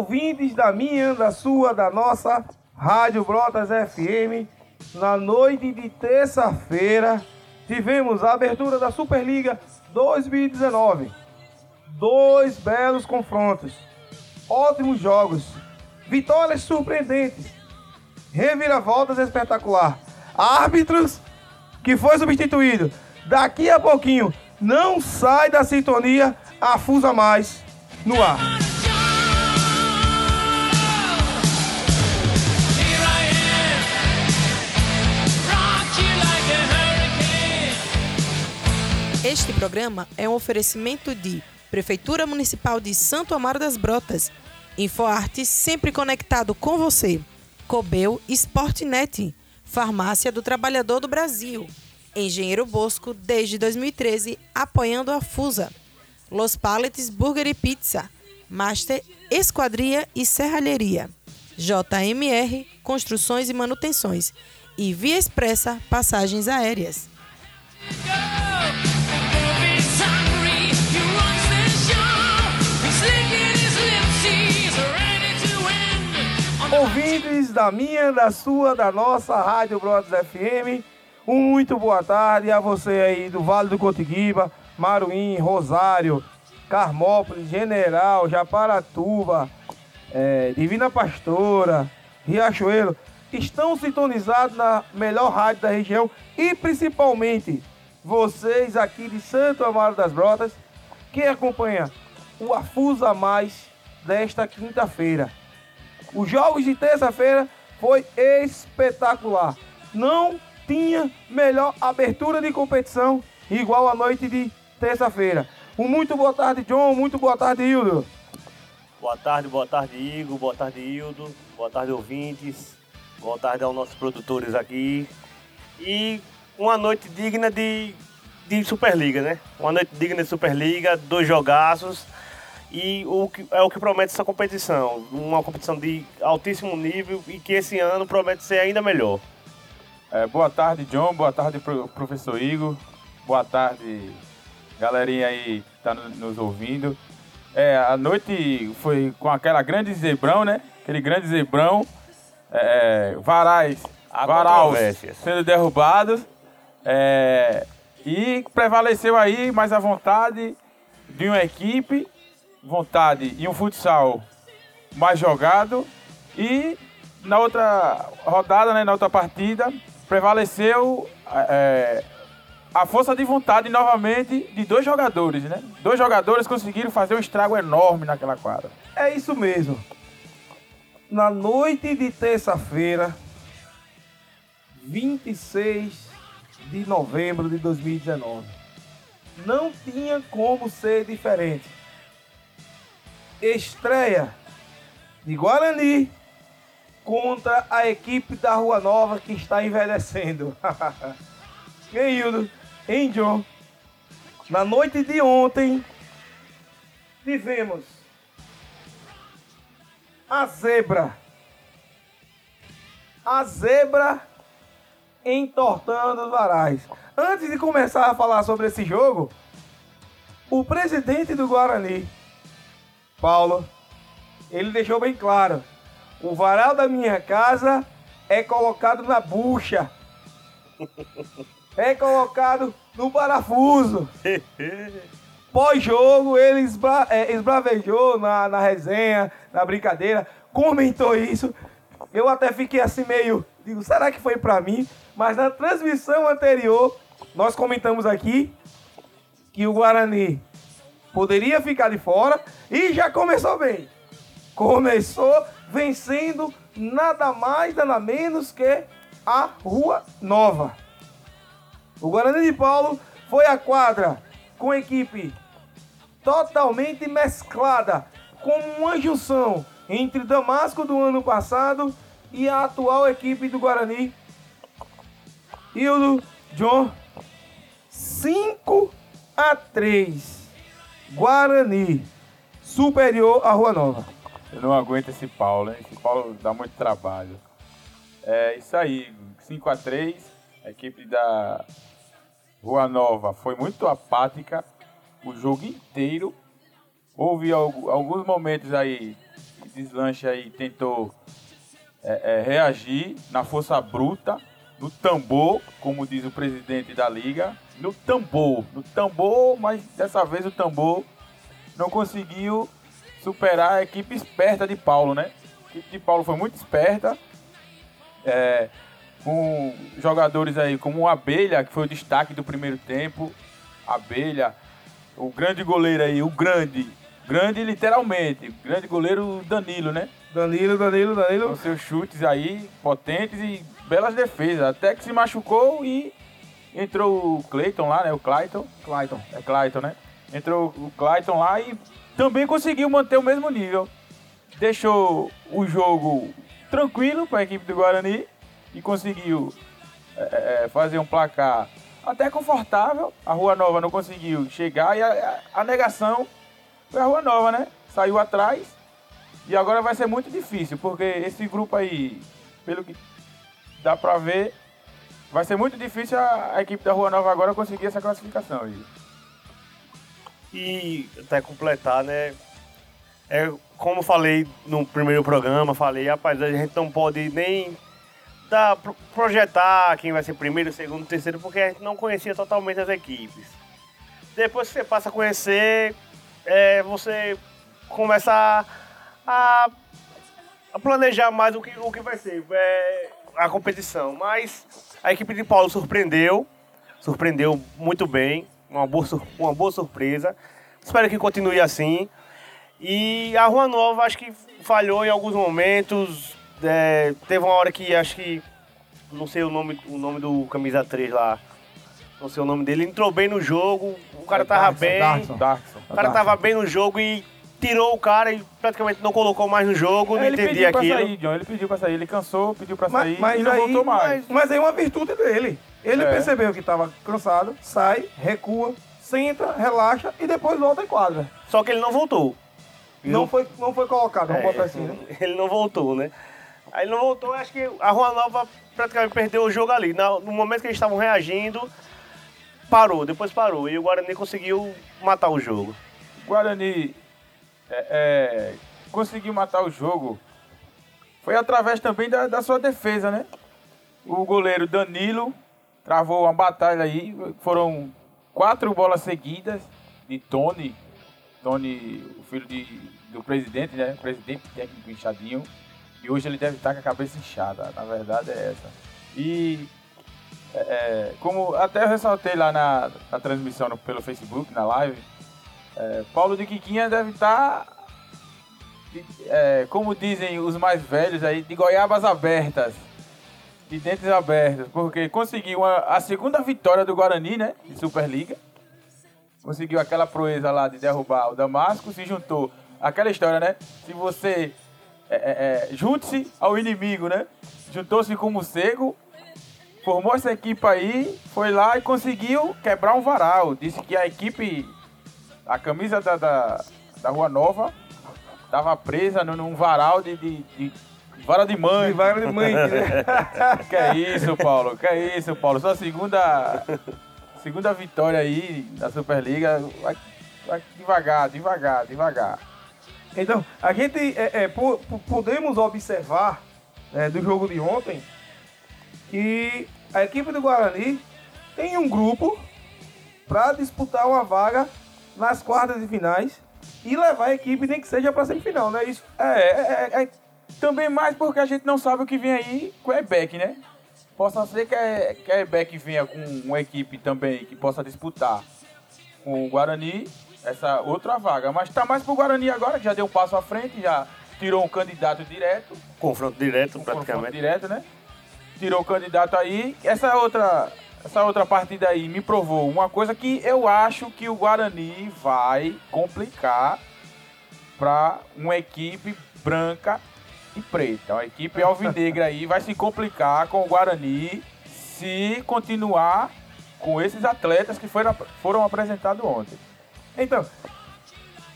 ouvintes da minha, da sua, da nossa Rádio Brotas FM. Na noite de terça-feira, tivemos a abertura da Superliga 2019. Dois belos confrontos, ótimos jogos, vitórias surpreendentes, reviravoltas espetacular. Árbitros que foi substituído. Daqui a pouquinho, não sai da sintonia, afusa mais no ar. Este programa é um oferecimento de Prefeitura Municipal de Santo Amaro das Brotas, InfoArte sempre conectado com você, Cobel Sportnet, Farmácia do Trabalhador do Brasil, Engenheiro Bosco desde 2013 apoiando a Fusa, Los Paletes Burger e Pizza, Master Esquadria e Serralheria, JMR Construções e Manutenções. E Via Expressa Passagens Aéreas. Ouvintes da minha, da sua, da nossa Rádio Brothers FM, um muito boa tarde a você aí do Vale do Cotiguiba, Maruim, Rosário, Carmópolis, General, Japaratuba, é, Divina Pastora, Riachuelo, estão sintonizados na melhor rádio da região e principalmente vocês aqui de Santo Amaro das Brotas, que acompanha o Afusa Mais desta quinta-feira. Os jogos de terça-feira foi espetacular. Não tinha melhor abertura de competição igual a noite de terça-feira. Um muito boa tarde, John. Muito boa tarde, Hildo. Boa tarde, boa tarde, Igor. Boa tarde, Hildo. Boa tarde, ouvintes. Boa tarde aos nossos produtores aqui. E uma noite digna de, de Superliga, né? Uma noite digna de Superliga, dois jogaços. E o que, é o que promete essa competição. Uma competição de altíssimo nível e que esse ano promete ser ainda melhor. É, boa tarde, John. Boa tarde, professor Igor. Boa tarde, galerinha aí que está nos ouvindo. É, a noite foi com aquela grande zebrão, né? Aquele grande zebrão. É, varais, varal sendo derrubados. É, e prevaleceu aí mais a vontade de uma equipe vontade e um futsal mais jogado. E na outra rodada, né, na outra partida, prevaleceu é, a força de vontade novamente de dois jogadores, né? Dois jogadores conseguiram fazer um estrago enorme naquela quadra. É isso mesmo. Na noite de terça-feira, 26 de novembro de 2019, não tinha como ser diferente estreia de Guarani contra a equipe da Rua Nova que está envelhecendo. Hildo? Hein, John? Na noite de ontem, tivemos a zebra. A zebra entortando os varais. Antes de começar a falar sobre esse jogo, o presidente do Guarani, Paulo, ele deixou bem claro: o varal da minha casa é colocado na bucha, é colocado no parafuso. Pós-jogo, ele esbra é, esbravejou na, na resenha, na brincadeira, comentou isso. Eu até fiquei assim meio, digo, será que foi para mim? Mas na transmissão anterior, nós comentamos aqui que o Guarani poderia ficar de fora e já começou bem. Começou vencendo nada mais, nada menos que a Rua Nova. O Guarani de Paulo foi a quadra com equipe totalmente mesclada, com uma junção entre Damasco do ano passado e a atual equipe do Guarani. Hildo, John, 5 a 3 Guarani, superior à Rua Nova. Eu não aguento esse Paulo, hein? Esse Paulo dá muito trabalho. É isso aí, 5 a 3 a equipe da Rua Nova foi muito apática o jogo inteiro. houve alguns momentos aí, deslanche aí tentou é, é, reagir na força bruta, no tambor, como diz o presidente da liga, no tambor, no tambor, mas dessa vez o tambor não conseguiu superar a equipe esperta de Paulo, né? A equipe de Paulo foi muito esperta, é, com jogadores aí como o Abelha, que foi o destaque do primeiro tempo, Abelha, o grande goleiro aí, o grande, grande literalmente, grande goleiro Danilo, né? Danilo, Danilo, Danilo. Com seus chutes aí potentes e belas defesas. Até que se machucou e entrou o Clayton lá, né? O Clayton. Clayton. É Clayton, né? Entrou o Clayton lá e também conseguiu manter o mesmo nível. Deixou o jogo tranquilo para a equipe do Guarani e conseguiu é, é, fazer um placar até confortável. A Rua Nova não conseguiu chegar e a, a, a negação foi a Rua Nova, né? Saiu atrás e agora vai ser muito difícil, porque esse grupo aí, pelo que dá pra ver, vai ser muito difícil a, a equipe da Rua Nova agora conseguir essa classificação aí. E até completar, né? É, como falei no primeiro programa, falei, rapaz, a gente não pode nem dar, projetar quem vai ser primeiro, segundo, terceiro, porque a gente não conhecia totalmente as equipes. Depois que você passa a conhecer, é, você começa a a, a planejar mais o que, o que vai ser é, a competição. Mas a equipe de Paulo surpreendeu, surpreendeu muito bem, uma boa, uma boa surpresa. Espero que continue assim. E a Rua Nova acho que falhou em alguns momentos. É, teve uma hora que acho que. Não sei o nome, o nome do camisa 3 lá. Não sei o nome dele. Entrou bem no jogo. O cara é tava Darkson, bem. Darkson, Darkson, o cara tava bem no jogo e tirou o cara e praticamente não colocou mais no jogo, é, não ele entendi aquilo. Sair, John, ele pediu pra sair, ele cansou, pediu pra sair mas, mas e não aí, voltou mais. Mas, mas aí é uma virtude dele. Ele é. percebeu que estava cansado, sai, recua, senta, relaxa e depois volta em quadra. Só que ele não voltou. Não, não foi, não foi colocado, vamos é, botar assim, né? Ele não voltou, né? Aí ele não voltou, acho que a Rua Nova praticamente perdeu o jogo ali. No momento que eles estavam reagindo, parou, depois parou. E o Guarani conseguiu matar o jogo. Guarani é, é, conseguiu matar o jogo foi através também da, da sua defesa, né? O goleiro Danilo travou uma batalha aí. Foram quatro bolas seguidas de Tony. Tony, o filho de, do presidente, né? Presidente técnico inchadinho. E hoje ele deve estar com a cabeça inchada. Na verdade é essa. E é, é como até eu ressaltei lá na, na transmissão no, pelo Facebook, na live, é, Paulo de Quiquinha deve estar, tá, é, como dizem os mais velhos aí, de goiabas abertas, de dentes abertos, porque conseguiu a, a segunda vitória do Guarani, né, de Superliga. Conseguiu aquela proeza lá de derrubar o Damasco, se juntou. Aquela história, né? Se você é, é, é junte-se ao inimigo, né? Juntou-se com o morcego, formou essa equipe aí, foi lá e conseguiu quebrar um varal. Disse que a equipe a camisa da, da, da Rua Nova tava presa num varal de, de, de vara de mãe. De vara de mãe, né? que é isso, Paulo? Que é isso, Paulo? Sua segunda, segunda vitória aí da Superliga. Vai, vai devagar, devagar, devagar. Então, a gente é, é, podemos observar é, do jogo de ontem que a equipe do Guarani tem um grupo para disputar uma vaga nas quartas de finais e levar a equipe nem que seja para semifinal, né? Isso é, é, é, é, também mais porque a gente não sabe o que vem aí com o Ebeck, né? Possa ser que a, Ebeck venha com uma equipe também que possa disputar com o Guarani essa outra vaga. Mas tá mais pro Guarani agora, que já deu um passo à frente, já tirou um candidato direto. Confronto direto, um praticamente. Confronto direto, né? Tirou o candidato aí. Essa outra essa outra partida aí me provou uma coisa que eu acho que o Guarani vai complicar para uma equipe branca e preta. A equipe alvinegra aí vai se complicar com o Guarani se continuar com esses atletas que foram, foram apresentados ontem. Então,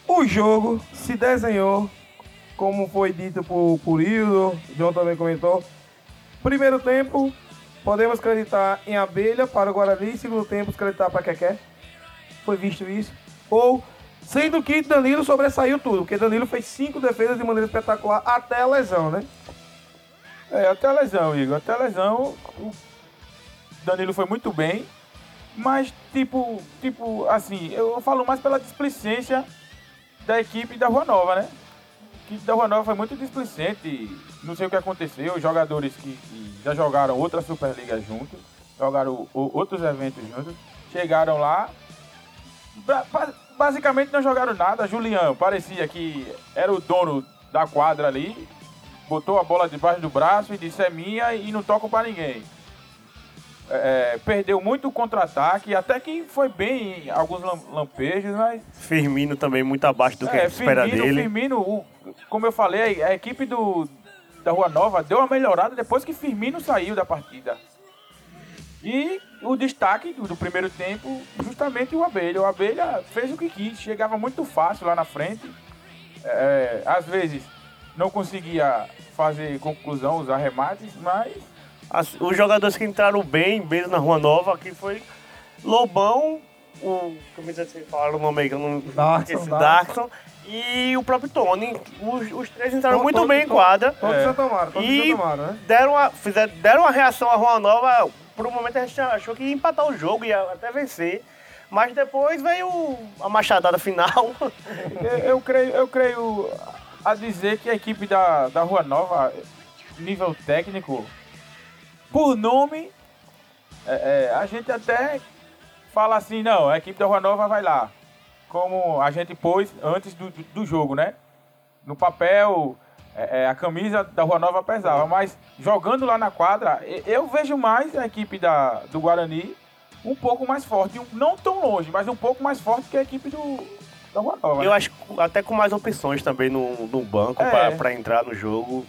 o jogo se desenhou, como foi dito por, por Hildo, João também comentou. Primeiro tempo, Podemos acreditar em abelha para o Guarani, segundo tempo acreditar para Quequé. Foi visto isso. Ou Sendo que Danilo sobressaiu tudo, porque Danilo fez cinco defesas de maneira espetacular até a lesão, né? É, até a lesão, Igor. Até a lesão, o Danilo foi muito bem. Mas, tipo, tipo, assim, eu falo mais pela displicência da equipe da Rua Nova, né? A equipe da Rua Nova foi muito displicente. Não sei o que aconteceu. Os jogadores que, que já jogaram outra Superliga juntos, jogaram o, outros eventos juntos, chegaram lá. Basicamente não jogaram nada. Julião parecia que era o dono da quadra ali. Botou a bola debaixo do braço e disse é minha e não toco para ninguém. É, perdeu muito contra-ataque, até que foi bem em alguns lampejos, mas. Firmino também muito abaixo do que é, espera Firmino, dele. Firmino, o, como eu falei, a equipe do, da Rua Nova deu uma melhorada depois que Firmino saiu da partida. E o destaque do, do primeiro tempo, justamente o Abelha. O Abelha fez o que quis, chegava muito fácil lá na frente. É, às vezes não conseguia fazer conclusão, usar remates, mas as, os jogadores que entraram bem mesmo na Rua Nova aqui foi Lobão, o. Como é que você fala o nome aí? não Darkson, Darkson. E o próprio Tony. Os, os três entraram muito bem em quadra. Todos é. tomaram, todos e tomaram, né? Deram uma, fizeram, deram uma reação à Rua Nova. Por um momento a gente achou que ia empatar o jogo, ia até vencer. Mas depois veio a machadada final. eu, eu, creio, eu creio a dizer que a equipe da, da Rua Nova, nível técnico, por nome, é, é, a gente até fala assim, não, a equipe da Rua Nova vai lá. Como a gente pôs antes do, do jogo, né? No papel, é, é, a camisa da Rua Nova pesava, mas jogando lá na quadra, eu vejo mais a equipe da, do Guarani um pouco mais forte, não tão longe, mas um pouco mais forte que a equipe do, da Rua Nova. Eu né? acho até com mais opções também no, no banco é. para entrar no jogo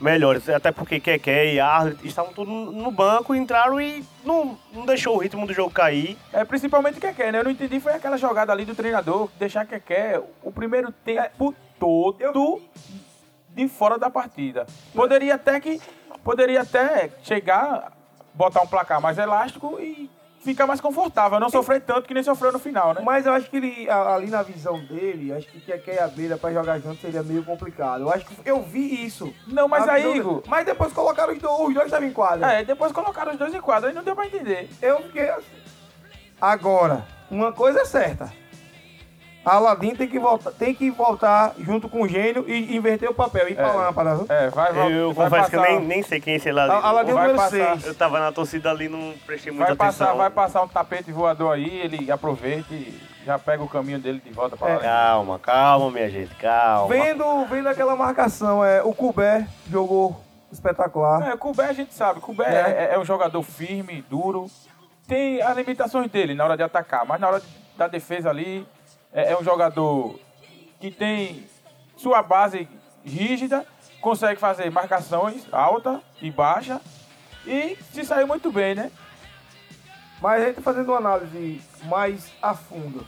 melhores. Até porque Keké e Arlen estavam todos no banco, entraram e não, não deixou o ritmo do jogo cair. É, principalmente Keké, né? Eu não entendi, foi aquela jogada ali do treinador, deixar Keké o primeiro tempo todo de fora da partida. Poderia até que. Poderia até chegar, botar um placar mais elástico e fica mais confortável, não sofrer tanto que nem sofreu no final, né? Mas eu acho que ele, ali na visão dele, acho que quer e Abelha pra jogar junto seria meio complicado. Eu acho que eu vi isso. Não, mas aí, Igor... Mas depois colocaram os dois, os dois estavam em quadra. É, depois colocaram os dois em quadra, aí não deu pra entender. Eu fiquei assim. Agora, uma coisa é certa. Aladdin tem que voltar, tem que voltar junto com o gênio e inverter o papel, ir é. pra lâmpada. É, vai, vai Eu vai confesso passar. que eu nem, nem sei quem é esse Aladdin. Aladdin vai passar. Eu tava na torcida ali, não prestei muita vai atenção. Passar, vai passar um tapete voador aí, ele aproveita e já pega o caminho dele de volta pra é. lá. Calma, calma, minha gente, calma. Vendo, vendo aquela marcação, é, o Cubé jogou espetacular. É, o Cubé a gente sabe, o Cubé é. é, é um jogador firme, duro. Tem as limitações dele na hora de atacar, mas na hora da defesa ali, é, é um jogador que tem sua base rígida, consegue fazer marcações alta e baixa e se saiu muito bem, né? Mas a gente fazendo uma análise mais a fundo.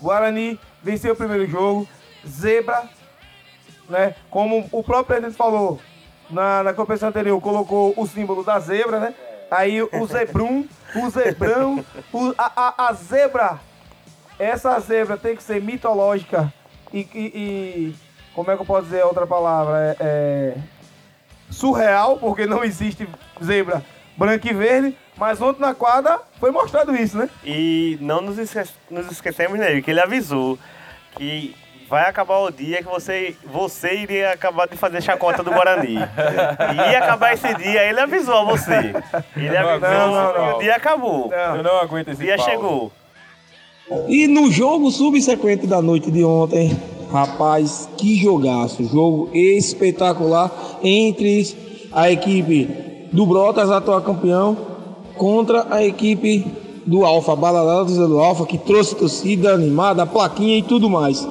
Guarani venceu o primeiro jogo, zebra, né? Como o próprio presidente falou na, na competição anterior, colocou o símbolo da zebra, né? Aí o zebrum, o zebrão, o, a, a, a zebra essa zebra tem que ser mitológica e, e, e como é que eu posso dizer outra palavra? É, é, surreal, porque não existe zebra branca e verde, mas ontem na quadra foi mostrado isso, né? E não nos, esque nos esquecemos nele, que ele avisou que vai acabar o dia que você, você iria acabar de fazer chacota do Guarani. ia acabar esse dia, ele avisou a você. Ele avisou não, não, não. o dia acabou. Eu não aguento esse O dia chegou. E no jogo subsequente da noite de ontem, rapaz, que jogaço! Jogo espetacular entre a equipe do Brotas, atual campeão, contra a equipe do Alfa, Baladada do Alfa, que trouxe torcida animada, plaquinha e tudo mais.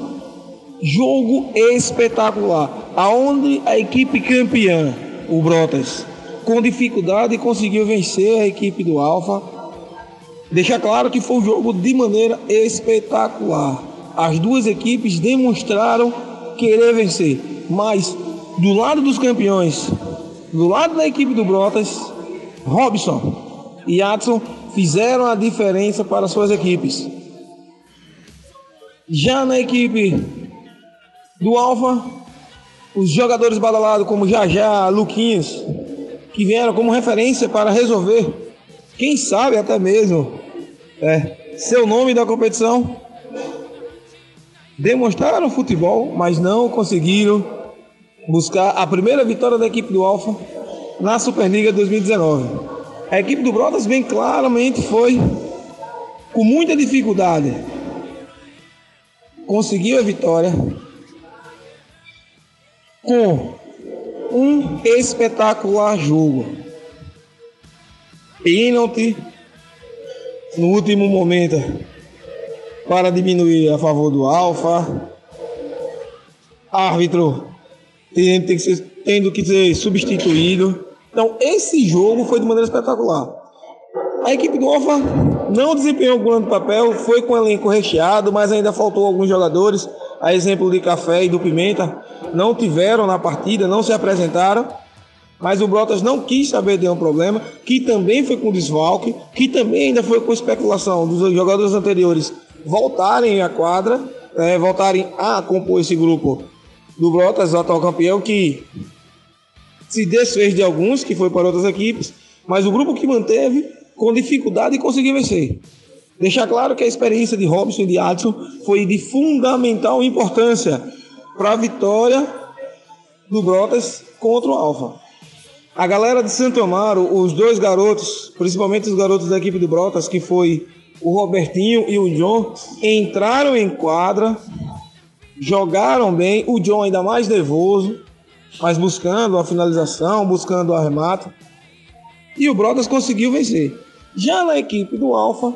Jogo espetacular, aonde a equipe campeã, o Brotas, com dificuldade conseguiu vencer a equipe do Alfa Deixa claro que foi um jogo de maneira espetacular. As duas equipes demonstraram querer vencer, mas do lado dos campeões, do lado da equipe do Brotas, Robson e Adson fizeram a diferença para suas equipes. Já na equipe do Alfa, os jogadores badalados como Jajá, Luquinhos, que vieram como referência para resolver, quem sabe até mesmo, é, seu nome da competição, demonstraram futebol, mas não conseguiram buscar a primeira vitória da equipe do Alfa na Superliga 2019. A equipe do Brotas bem claramente foi com muita dificuldade conseguiu a vitória com um espetacular jogo. Pênalti no último momento para diminuir a favor do Alfa. Árbitro tendo que ser, tendo que ser substituído. Então, esse jogo foi de maneira espetacular. A equipe do Alfa não desempenhou um grande papel, foi com o elenco recheado, mas ainda faltou alguns jogadores, a exemplo de Café e do Pimenta, não tiveram na partida, não se apresentaram. Mas o Brotas não quis saber de um problema, que também foi com desfalque, que também ainda foi com especulação dos jogadores anteriores voltarem à quadra, é, voltarem a compor esse grupo do Brotas, o atual campeão, que se desfez de alguns, que foi para outras equipes, mas o grupo que manteve com dificuldade e conseguiu vencer. Deixar claro que a experiência de Robson e de Adson foi de fundamental importância para a vitória do Brotas contra o Alfa. A galera de Santo Amaro, os dois garotos, principalmente os garotos da equipe do Brotas, que foi o Robertinho e o John, entraram em quadra, jogaram bem, o John ainda mais nervoso, mas buscando a finalização, buscando o arremate. E o Brotas conseguiu vencer. Já na equipe do Alfa,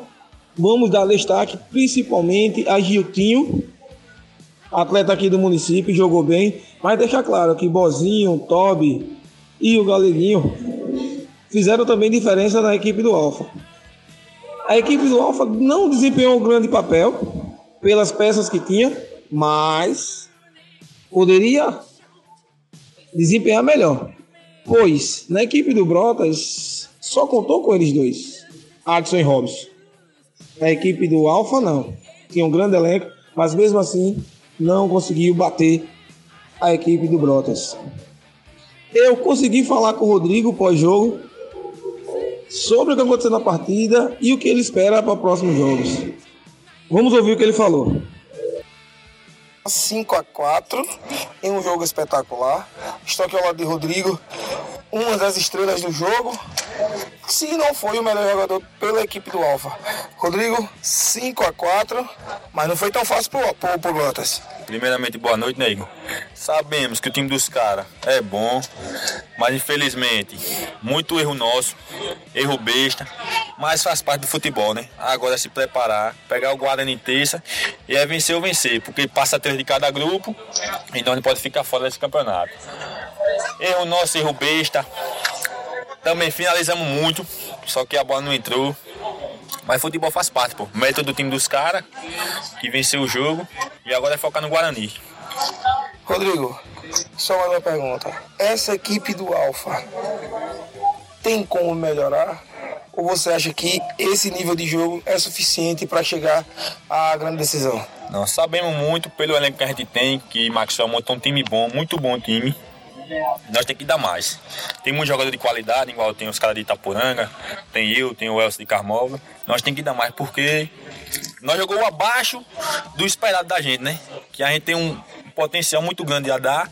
vamos dar destaque principalmente a Giltinho, atleta aqui do município, jogou bem, mas deixar claro que Bozinho, Toby e o Galeguinho fizeram também diferença na equipe do Alfa. A equipe do Alfa não desempenhou um grande papel pelas peças que tinha, mas poderia desempenhar melhor. Pois na equipe do Brotas só contou com eles dois. Adson e Robson. A equipe do Alfa não. Tinha um grande elenco, mas mesmo assim não conseguiu bater a equipe do Brotas. Eu consegui falar com o Rodrigo pós-jogo sobre o que aconteceu na partida e o que ele espera para próximos jogos. Vamos ouvir o que ele falou. 5 a 4 em um jogo espetacular. Estou aqui ao lado de Rodrigo, uma das estrelas do jogo, se não foi o melhor jogador pela equipe do Alfa. Rodrigo, 5 a 4 mas não foi tão fácil pro, pro, pro. Primeiramente, boa noite, Nego. Sabemos que o time dos caras é bom, mas infelizmente, muito erro nosso, erro besta, mas faz parte do futebol, né? Agora é se preparar, pegar o Guarani terça e é vencer ou vencer, porque passa três de cada grupo, então não pode ficar fora desse campeonato. Erro nosso, erro besta, também finalizamos muito, só que a bola não entrou. Mas futebol faz parte, pô. Método do time dos caras, que venceu o jogo. E agora é focar no Guarani. Rodrigo, só uma pergunta. Essa equipe do Alfa tem como melhorar? Ou você acha que esse nível de jogo é suficiente para chegar à grande decisão? Nós sabemos muito pelo elenco que a gente tem, que Maxwell montou um time bom, muito bom time nós temos que dar mais. Tem muitos jogadores de qualidade, igual tem os caras de Itapuranga, tem eu, tem o Elcio de Carmova. Nós temos que dar mais porque nós jogamos abaixo do esperado da gente, né? Que a gente tem um potencial muito grande a dar.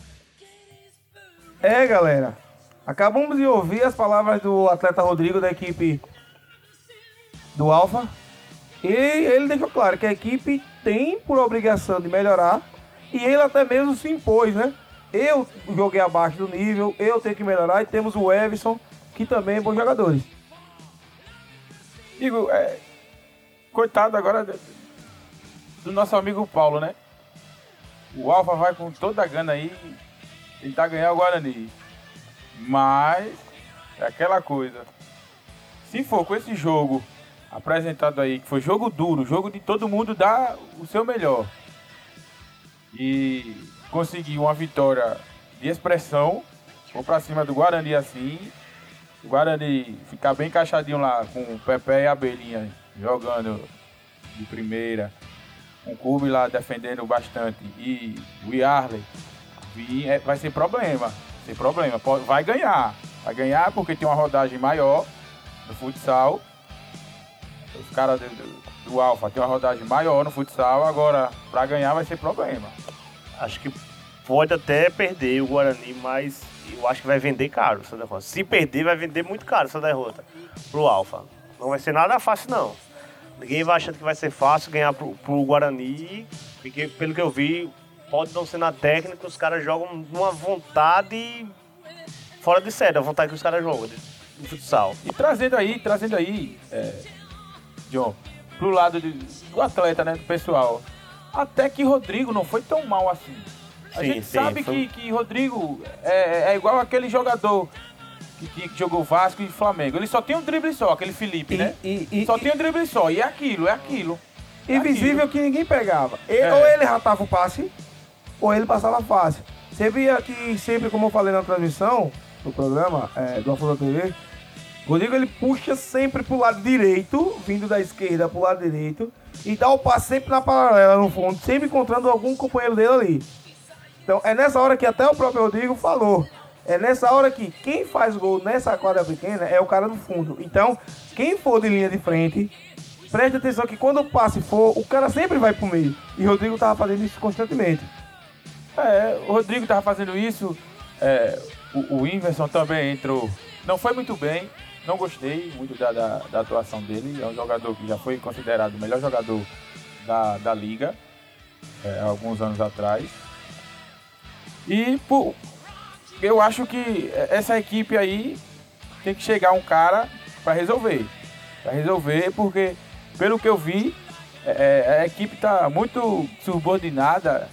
É, galera. Acabamos de ouvir as palavras do atleta Rodrigo da equipe do Alfa. E ele deixou claro que a equipe tem por obrigação de melhorar. E ele até mesmo se impôs, né? Eu joguei abaixo do nível, eu tenho que melhorar. E temos o Everson, que também é bom jogador. Digo, é, coitado agora do nosso amigo Paulo, né? O Alfa vai com toda a gana aí tentar ganhar o Guarani. Mas é aquela coisa. Se for com esse jogo apresentado aí, que foi jogo duro, jogo de todo mundo dar o seu melhor. E conseguir uma vitória de expressão, vou para cima do Guarani assim. O Guarani ficar bem encaixadinho lá com o Pepe e a Abelhinha jogando de primeira. um clube lá defendendo bastante e o Yarley é, vai ser problema. Sem problema. Vai ganhar. Vai ganhar porque tem uma rodagem maior no futsal. Os caras do, do, do Alfa tem uma rodagem maior no futsal, agora para ganhar vai ser problema. Acho que pode até perder o Guarani, mas eu acho que vai vender caro essa derrota. Se perder, vai vender muito caro essa derrota pro Alfa. Não vai ser nada fácil, não. Ninguém vai achando que vai ser fácil ganhar pro, pro Guarani, porque pelo que eu vi, pode não ser na técnica, os caras jogam numa vontade fora de série, a vontade que os caras jogam no futsal. E trazendo aí, trazendo aí, é, John, pro lado de, do atleta, né, do pessoal. Até que Rodrigo não foi tão mal assim. A Sim, gente sim, sabe foi- que, que Rodrigo é, é igual aquele jogador que, que jogou Vasco e Flamengo. Ele só tem um drible só, aquele Felipe, E- né? e- e- só tem um drible só. E é aquilo, é aquilo. É Invisível aquilo. que ninguém pegava. E- É. Ou ele ratava o passe, ou ele passava fácil. Você via que sempre, como eu falei na transmissão do programa é, do Afonso TV, Rodrigo ele puxa sempre pro lado direito, vindo da esquerda pro lado direito, e dá o passe sempre na paralela, no fundo, sempre encontrando algum companheiro dele ali. Então é nessa hora que até o próprio Rodrigo falou. É nessa hora que quem faz gol nessa quadra pequena é o cara do fundo. Então, quem for de linha de frente, preste atenção que quando o passe for, o cara sempre vai pro meio. E Rodrigo tava fazendo isso constantemente. É, o Rodrigo tava fazendo isso. é, o, o Inverson também entrou. Não foi muito bem. Não gostei muito da, da, da atuação dele. É um jogador que já foi considerado o melhor jogador da, da liga é, alguns anos atrás. E pô, eu acho que essa equipe aí tem que chegar um cara para resolver. Para resolver, porque pelo que eu vi, é, a equipe tá muito subordinada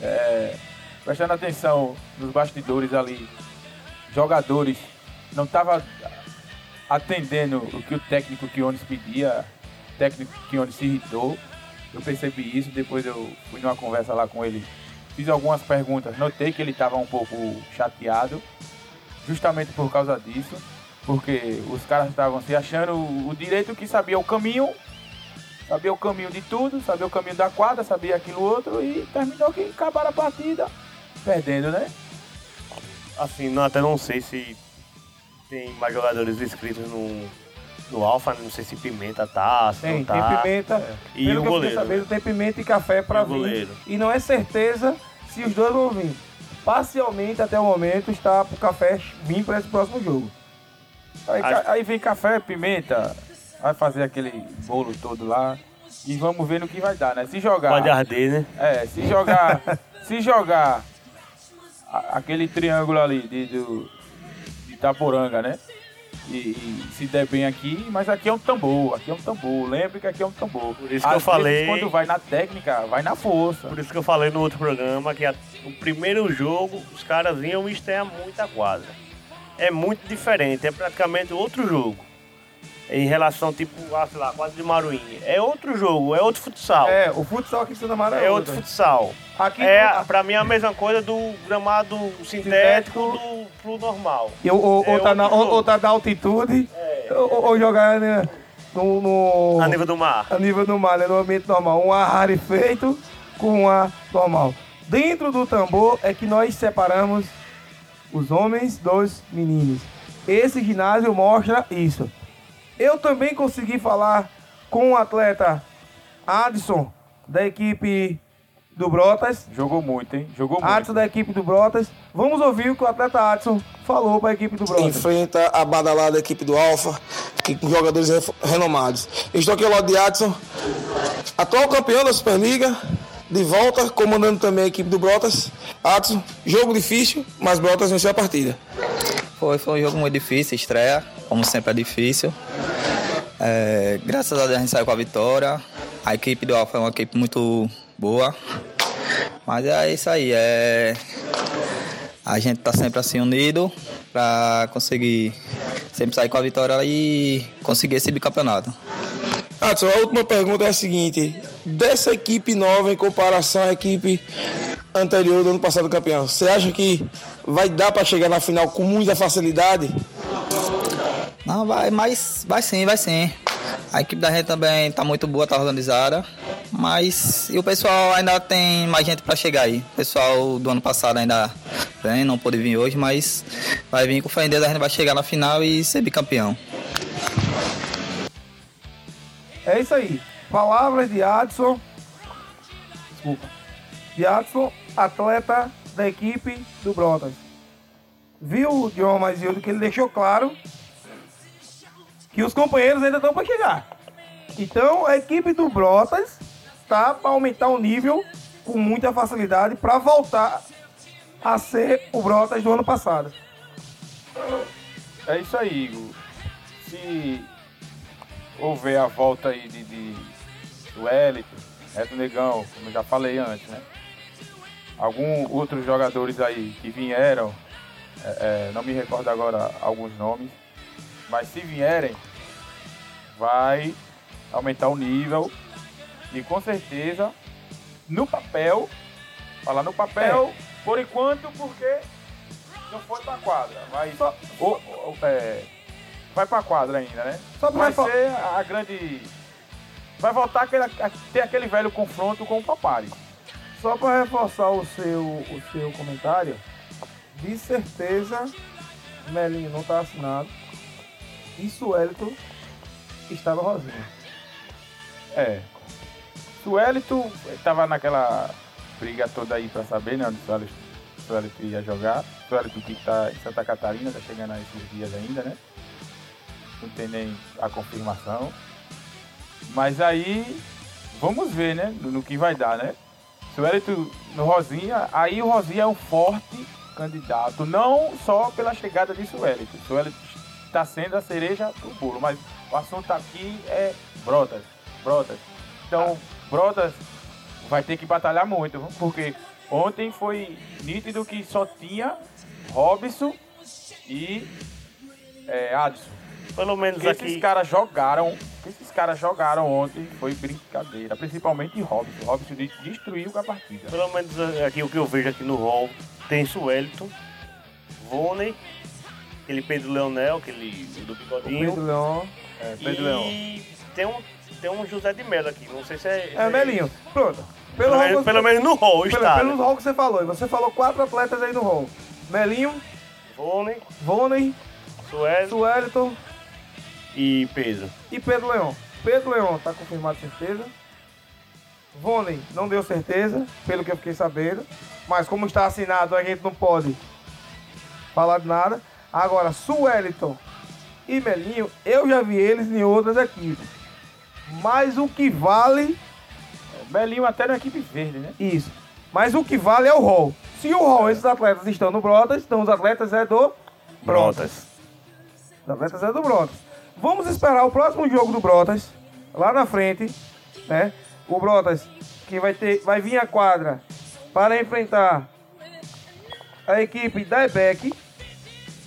é, prestando atenção nos bastidores ali, jogadores não estavam atendendo o que o técnico Kionis pedia, o técnico Kionis se irritou. Eu percebi isso, depois eu fui numa conversa lá com ele, fiz algumas perguntas, notei que ele estava um pouco chateado, justamente por causa disso, porque os caras estavam se achando o direito que sabia o caminho sabia o caminho de tudo, sabia o caminho da quadra, sabia aquilo outro e terminou que acabaram a partida perdendo, né? Assim, não, até não sei se tem mais jogadores inscritos no, no Alfa, não sei se Pimenta tá, se Tem, não tem tá. pimenta. E Pelo o goleiro, sabendo, né? tem pimenta e café pra E o vir. goleiro. E não é certeza se os dois vão vir. Parcialmente, até o momento, está pro café vir para esse próximo jogo. Aí, Acho- aí vem café, pimenta, vai fazer aquele bolo todo lá e vamos ver no que vai dar, né? Se jogar. Pode arder, né? É, se jogar. se jogar aquele triângulo ali de, do, Itaporanga, né? E, e se der bem aqui, mas aqui é um tambor, aqui é um tambor. Lembre que aqui é um tambor. Por isso que eu Às vezes, falei- quando vai na técnica, vai na força. Por isso que eu falei no outro programa que a- o primeiro jogo os caras iam estrear muita quadra. É muito diferente, é praticamente outro jogo. Em relação, tipo, ah, sei lá, quadra de Maruim. É outro jogo, é outro futsal. É, É, o futsal aqui em Santa Mara é, outro futsal. Aqui, É, pra mim, é a mesma coisa do gramado sintético Sintético. do, pro normal. E ou, ou, é ou tá na, ou, ou tá na altitude, É. ou, ou jogar né, no, no- A nível do mar. a nível do mar, né, no ambiente normal. Um ar rarefeito com um ar normal. Dentro do tambor é que nós separamos os homens dos meninos. Esse ginásio mostra isso. Eu também consegui falar com o atleta Adson, da equipe do Brotas. Jogou muito, hein? Jogou muito. Adson da equipe do Brotas. Vamos ouvir o que o atleta Adson falou para a equipe do Brotas. enfrenta a badalada equipe do Alfa, que com jogadores renomados. Estou aqui ao lado de Adson, atual campeão da Superliga, de volta, comandando também a equipe do Brotas. Adson, jogo difícil, mas Brotas venceu a partida. Foi, foi um jogo muito difícil, estreia, como sempre é difícil. É, graças a Deus a gente saiu com a vitória. A equipe do Alfa é uma equipe muito boa. Mas é isso aí, é... a gente tá sempre assim unido para conseguir sempre sair com a vitória e conseguir esse bicampeonato. Adson, a última pergunta é a seguinte: dessa equipe nova em comparação à equipe anterior do ano passado campeão, você acha que vai dar para chegar na final com muita facilidade? Não, vai, mas vai sim, vai sim. A equipe da gente também tá muito boa, tá organizada. Mas e o pessoal ainda tem mais gente para chegar aí. O pessoal do ano passado ainda vem, não pôde vir hoje, mas vai vir com fé em Deus, a gente vai chegar na final e ser bicampeão. É isso aí. Palavras de Adson. Desculpa. De Adson, atleta da equipe do Brotas. Viu Mazildo que ele deixou claro que os companheiros ainda estão para chegar. Então a equipe do Brotas tá para aumentar o nível com muita facilidade para voltar a ser o Brotas do ano passado. É isso aí, Igor. Se houver a volta aí de, de do Wellington, Neto Negão, como eu já falei antes, né? Alguns outros jogadores aí que vieram, é, é, não me recordo agora alguns nomes, mas se vierem, vai aumentar o nível e com certeza no papel, falar no papel, é. por enquanto, porque não foi pra quadra, mas Só, ou, ou, é, vai pra quadra ainda, né? Só vai ser a grande. Vai voltar aquele, a ter aquele velho confronto com o Papari. Só para reforçar o seu, o seu comentário, de certeza Melinho não está assinado e Suelito está no Rosinha. É. Suelito estava naquela briga toda aí para saber, né? Onde o Suelito ia jogar. Suelito que está em Santa Catarina, está chegando a esses dias ainda, né? Não tem nem a confirmação. Mas aí, vamos ver, né? No, no que vai dar, né? Suelito no Rosinha, aí o Rosinha é um forte candidato, não só pela chegada de Suelito. Suelito está sendo a cereja do bolo, mas o assunto aqui é Brotas. Brotas. Então, Brotas vai ter que batalhar muito, porque ontem foi nítido que só tinha Robson e é, Adson. Pelo menos que aqui. Esses caras jogaram. Que esses caras jogaram ontem foi brincadeira. Principalmente Robson. Robson destruiu a partida. Pelo menos aqui o que eu vejo aqui no hall tem Suelton, Voney, aquele Pedro Leonel, aquele do bigodinho. Pedro Leão. É, Pedro e tem um, tem um José de Melo aqui. Não sei se é. É, Melinho. Pronto. Pelo, pelo, menos, pelo menos no hall pelo, está. Pelo hall que você falou. E você falou quatro atletas aí no hall. Melinho. Voney. Voney. Suelton. Suelton. E Pedro. E Pedro Leão. Pedro Leão tá confirmado certeza. Voney não deu certeza, pelo que eu fiquei sabendo. Mas como está assinado, a gente não pode falar de nada. Agora, Sueliton e Melinho, eu já vi eles em outras equipes. Mas o que vale. Melinho até na equipe verde, né? Isso. Mas o que vale é o rol. Se o rol, esses atletas estão no Brotas, então os atletas é do Brotas. Os atletas é do Brotas. Vamos esperar o próximo jogo do Brotas, lá na frente, né? O Brotas que vai ter, vai vir à quadra para enfrentar a equipe da EBEC.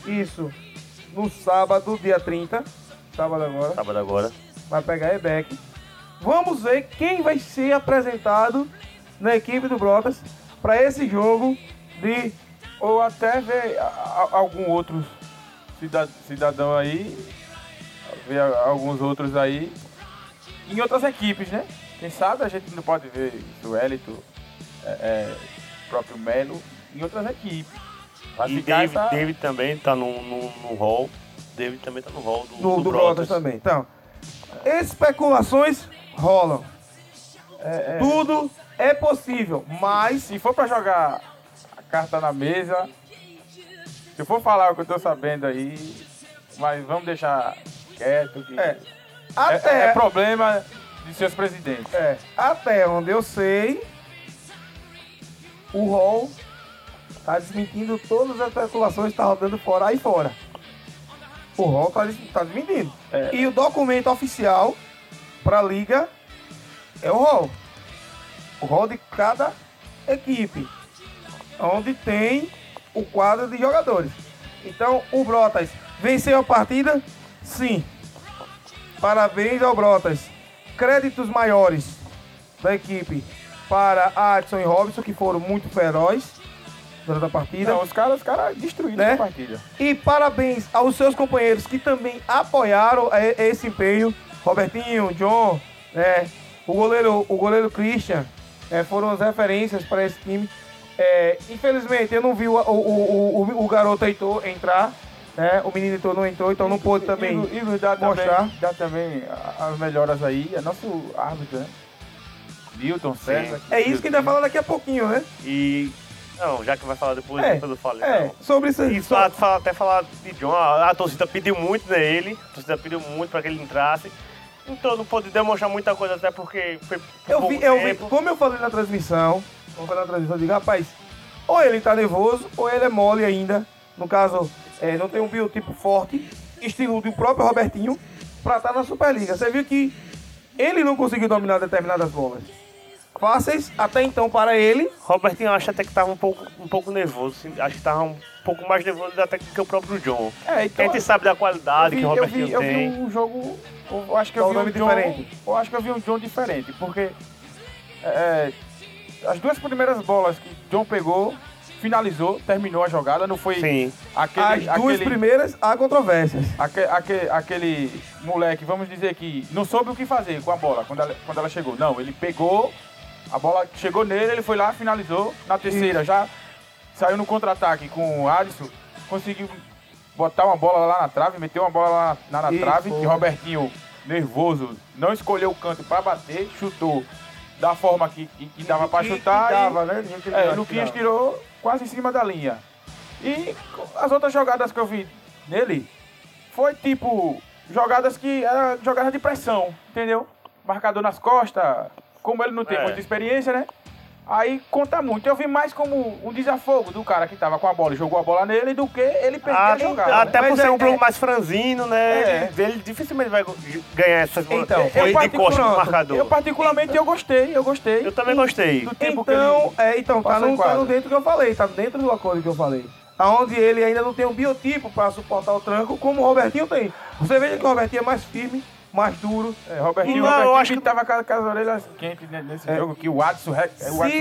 Isso no sábado, dia 30. Sábado agora. Sábado agora. Vai pegar a EBEC. Vamos ver quem vai ser apresentado na equipe do Brotas para esse jogo de. Ou até ver algum outro cidadão aí ver alguns outros aí em outras equipes, né? Quem sabe a gente não pode ver o Elito, é, é, próprio Melo, em outras equipes. Vai e David, essa... David também tá no, no, no hall. David também tá no hall do, do, do, do Brotas. também. Então, especulações rolam. É, é... Tudo é possível, mas se for para jogar a carta na mesa, se for falar o que eu tô sabendo aí, mas vamos deixar quieto. Que é. Até, é, é problema de seus presidentes. É. Até onde eu sei, o Hall tá desmentindo todas as especulações que tá rodando fora aí fora. O Hall tá, tá desmentindo. É. E o documento oficial pra liga é o Hall. O Hall de cada equipe. Onde tem o quadro de jogadores. Então o Brotas venceu a partida Sim. Parabéns ao Brotas. Créditos maiores da equipe para Adson e Robson, que foram muito ferozes durante a partida. Não, os caras, os caras destruíram né? a partida. E parabéns aos seus companheiros que também apoiaram esse empenho. Robertinho, John, né? O goleiro, o goleiro Christian é, foram as referências para esse time. É, infelizmente, eu não vi o, o, o, o, o garoto Heitor entrar. Né? O menino Heitor não entrou, então não pôde também Igor, Igor dá mostrar. Também, dá também as melhoras aí. É nosso árbitro, né? Milton, César. É isso que ainda fala daqui a pouquinho, né? E. Não, já que vai falar depois, É, depois eu falo. É, então. sobre isso aí. E fa- fa- até falar de John, a, a torcida pediu muito nele, a torcida pediu muito para que ele entrasse. Então não pôde demonstrar muita coisa, até porque foi por Eu vi, eu vi, como eu falei na transmissão, como eu falei na transmissão, eu digo, rapaz, ou ele tá nervoso, ou ele é mole ainda. No caso, é, não tem um biotipo forte, estilo do próprio Robertinho, pra estar na Superliga. Você viu que ele não conseguiu dominar determinadas bolas. Fáceis até então para ele. Robertinho acho até que estava um pouco, um pouco nervoso, assim, acho que estava um pouco mais nervoso até que o próprio John. É, então, a gente sabe da qualidade vi, que o eu Robertinho vi, eu vi tem. um jogo. Eu acho que eu vi nome um John, diferente? Eu acho que eu vi um John diferente, porque é, as duas primeiras bolas que John pegou, finalizou, terminou a jogada, não foi Sim. aquele. As duas aquele, primeiras há controvérsias. aque- aque- aquele moleque, vamos dizer que não soube o que fazer com a bola quando ela, quando ela chegou. Não, ele pegou, a bola chegou nele, ele foi lá, finalizou. Na terceira já saiu no contra-ataque com o Alisson, conseguiu botar uma bola lá na trave, meteu uma bola lá na, na trave, que Robertinho, nervoso, não escolheu o canto para bater, chutou da forma que, que, que dava para Que- chutar. que e- dava, né? Tinha que é, Luquinhas que tirou quase em cima da linha. E as outras jogadas que eu vi nele foi tipo jogadas que era jogada de pressão, entendeu? Marcador nas costas, como ele não tem É. muita experiência, né? Aí conta muito. Eu vi mais como um desafogo do cara que tava com a bola e jogou a bola nele do que ele perder Ah, a jogada. até Mas por ser é- um jogo é- mais franzino, né? É. Ele, ele dificilmente vai ganhar essas bolas Então, de- foi de costa no marcador. Eu particularmente eu gostei, eu gostei. Eu também gostei. do tempo Então, que ele... é, então tá, no, tá no dentro que eu falei, tá dentro do acordo que eu falei. Aonde ele ainda não tem um biotipo para suportar o tranco, como o Robertinho tem. Você veja que o Robertinho é mais firme, mais duro. É, Robertinho, Não, eu Robertinho acho que tava com, com as orelhas quentes né, nesse jogo, que o re- o Se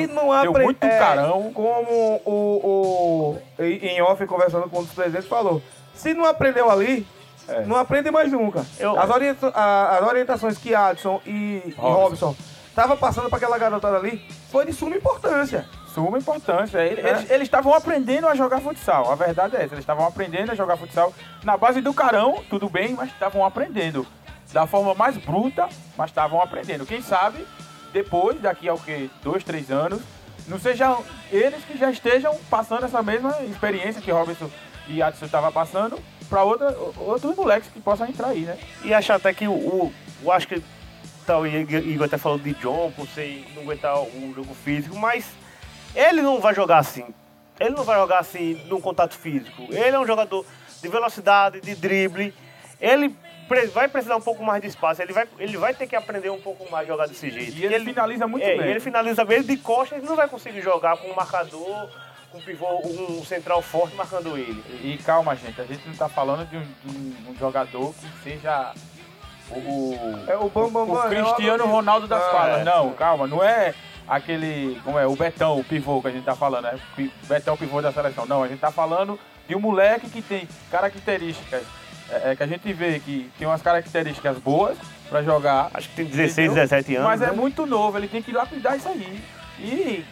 Watson não deu aprende. muito carão. Como o, o em em off conversando com um dos presidentes falou. Se não aprendeu ali, É. não aprende mais nunca. Eu- As, orienta- a- as orientações que Adson e e Robson. Estavam passando para aquela garotada ali foi de suma importância. Suma importância. Ele- É. Eles eles estavam aprendendo a jogar futsal. A verdade é essa. Eles estavam aprendendo a jogar futsal na base do carão, tudo bem, mas estavam aprendendo. Da forma mais bruta, mas estavam aprendendo. Quem sabe, depois, daqui a o quê? Dois, três anos, não sejam eles que já estejam passando essa mesma experiência que Robinson e Adson estavam passando para outros moleques que possam entrar aí, né? E acho até que o. o acho que tá, o Igor até falou de John por ser, não aguentar o jogo físico, mas ele não vai jogar assim. Ele não vai jogar assim no contato físico. Ele é um jogador de velocidade, de drible. Ele vai precisar um pouco mais de espaço. Ele vai, ele vai ter que aprender um pouco mais a jogar desse jeito. E ele finaliza muito é, bem. Ele finaliza bem. Ele de costas ele não vai conseguir jogar com um marcador, com um pivô, um central forte marcando ele. E calma, gente, a gente não tá falando de um, de um- jogador que seja o, o- É o Bam Bam o é Cristiano óbvio. Ronaldo das Ah, quadras. é. Não, calma, não é aquele, como é, o Betão, o pivô que a gente tá falando, né? Pi- Betão, pivô da seleção. Não, a gente tá falando de um moleque que tem características, é, é, que a gente vê que tem umas características boas pra jogar. Acho que tem 16, Entendeu? 17 anos. Mas é né? muito novo, ele tem que lapidar isso aí. E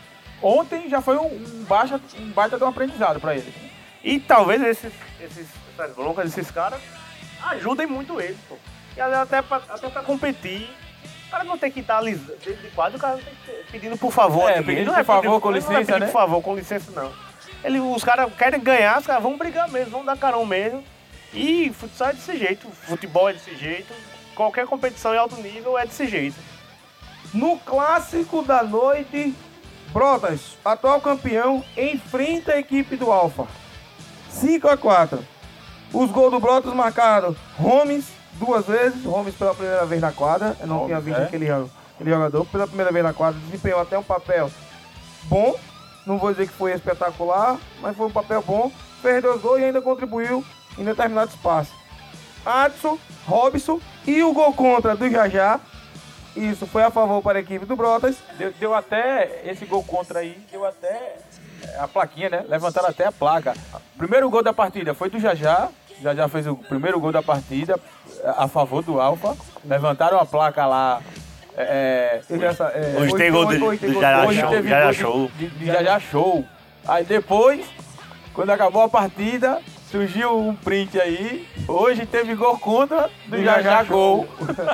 ontem já foi um, um, baixa, um baita de um aprendizado pra ele. E talvez esses, esses, essas broncas desses caras ajudem muito ele, pô. E até pra, até pra competir. O cara não tem que estar ali dentro de quadro, o cara não tem que ter- pedindo por favor. É, pedindo Não por favor, pedindo- com não é licença, pedir né? por favor, com licença, não. Ele, os caras querem ganhar, os caras vão brigar mesmo, vão dar carão mesmo. E futsal é desse jeito, futebol é desse jeito, qualquer competição em alto nível é desse jeito. No clássico da noite, Brotas, atual campeão, enfrenta a equipe do Alfa. 5 a 4 Os gols do Brotas marcaram Gomes duas vezes, Gomes pela primeira vez na quadra. Eu não Gomes, tinha visto é? aquele, aquele jogador pela primeira vez na quadra, desempenhou até um papel bom. Não vou dizer que foi espetacular, mas foi um papel bom. Fez dois gols e ainda contribuiu em determinado espaço. Adson, Robson e o gol contra do Jajá. Isso foi a favor para a equipe do Brotas. Deu, deu até esse gol contra aí, deu até é, a plaquinha, né? Levantaram até a placa. Primeiro gol da partida foi do Jajá. Jajá fez o primeiro gol da partida é, a favor do Alfa. Levantaram a placa lá É, sa- é, Hoje tem gol do- hoje tem do gol Jajá hoje Show, teve Jajá de- Show. De, de Jajá Show. Aí depois, quando acabou a partida, surgiu um print aí. Hoje teve gol contra do Jajá Jajá Gol.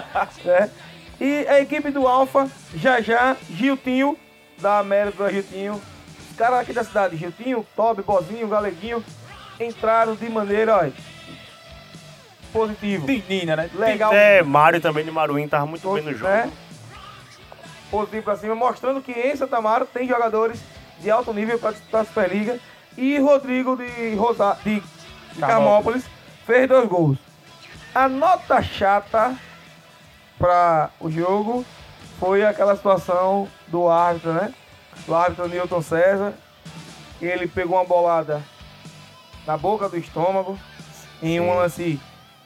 né? E a equipe do Alfa, já já, Giltinho, da América Giltinho, os caras aqui da cidade, Giltinho, Toby, Bozinho, Galeguinho, entraram de maneira, olha, positivo. Menina, né? Legal. É, Mário também de Maruim tava muito bem no jogo. né? Positivo pra cima, mostrando que em Santa Amaro tem jogadores de alto nível para disputar a Superliga. E Rodrigo de, Rosa, de, de Carmópolis fez dois gols. A nota chata para o jogo foi aquela situação do árbitro, né? Do árbitro Newton César. Ele pegou uma bolada na boca do estômago em um lance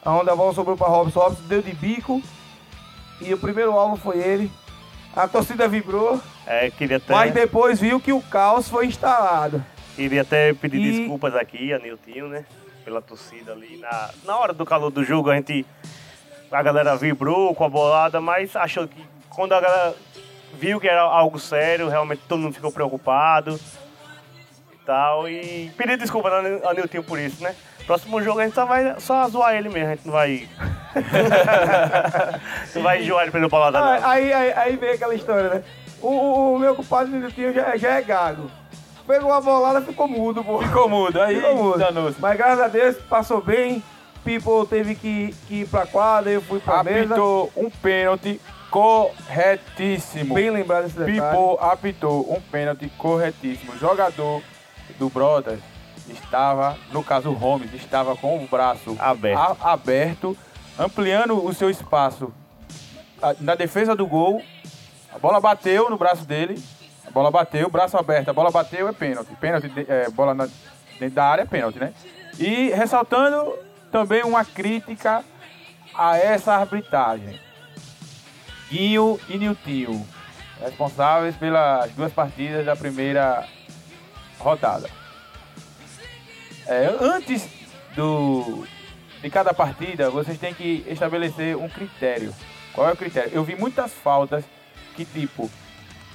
onde a bola sobrou para Robson. Robson deu de bico e o primeiro alvo foi ele. A torcida vibrou, É, queria mas depois viu que o caos foi instalado. queria até pedir E- desculpas aqui a Niltinho, né? Pela torcida ali. Na, na hora do calor do jogo, a gente. A galera vibrou com a bolada, mas achou que quando a galera viu que era algo sério, realmente todo mundo ficou preocupado e tal. E pedir desculpas a Niltinho por isso, né? Próximo jogo a gente só vai só zoar ele mesmo, a gente não vai. não vai enjoar ele pelo bolada. Aí, aí, aí veio aquela história, né? O, o- o meu compadre tio já, já é gago. Pegou a bolada ficou mudo, pô. Ficou mudo. Aí Ficou mudo. danou-se. Mas graças a Deus passou bem. People teve que, que ir pra quadra, eu fui pra mesa. Apitou um pênalti corretíssimo. Bem lembrado desse detalhe. Pipo apitou um pênalti corretíssimo. O jogador do Brothers estava, no caso o Holmes, estava com o braço Aberto. a- aberto, ampliando o seu espaço a- na defesa do gol. A bola bateu no braço dele. Bola bateu, braço aberto. A bola bateu, é pênalti. Pênalti, é, bola na- dentro da área é pênalti, né? E ressaltando também uma crítica a essa arbitragem. Guinho e Niltinho, responsáveis pelas duas partidas da primeira rodada. É, antes do, de cada partida, vocês têm que estabelecer um critério. Qual é o critério? Eu vi muitas faltas que, tipo,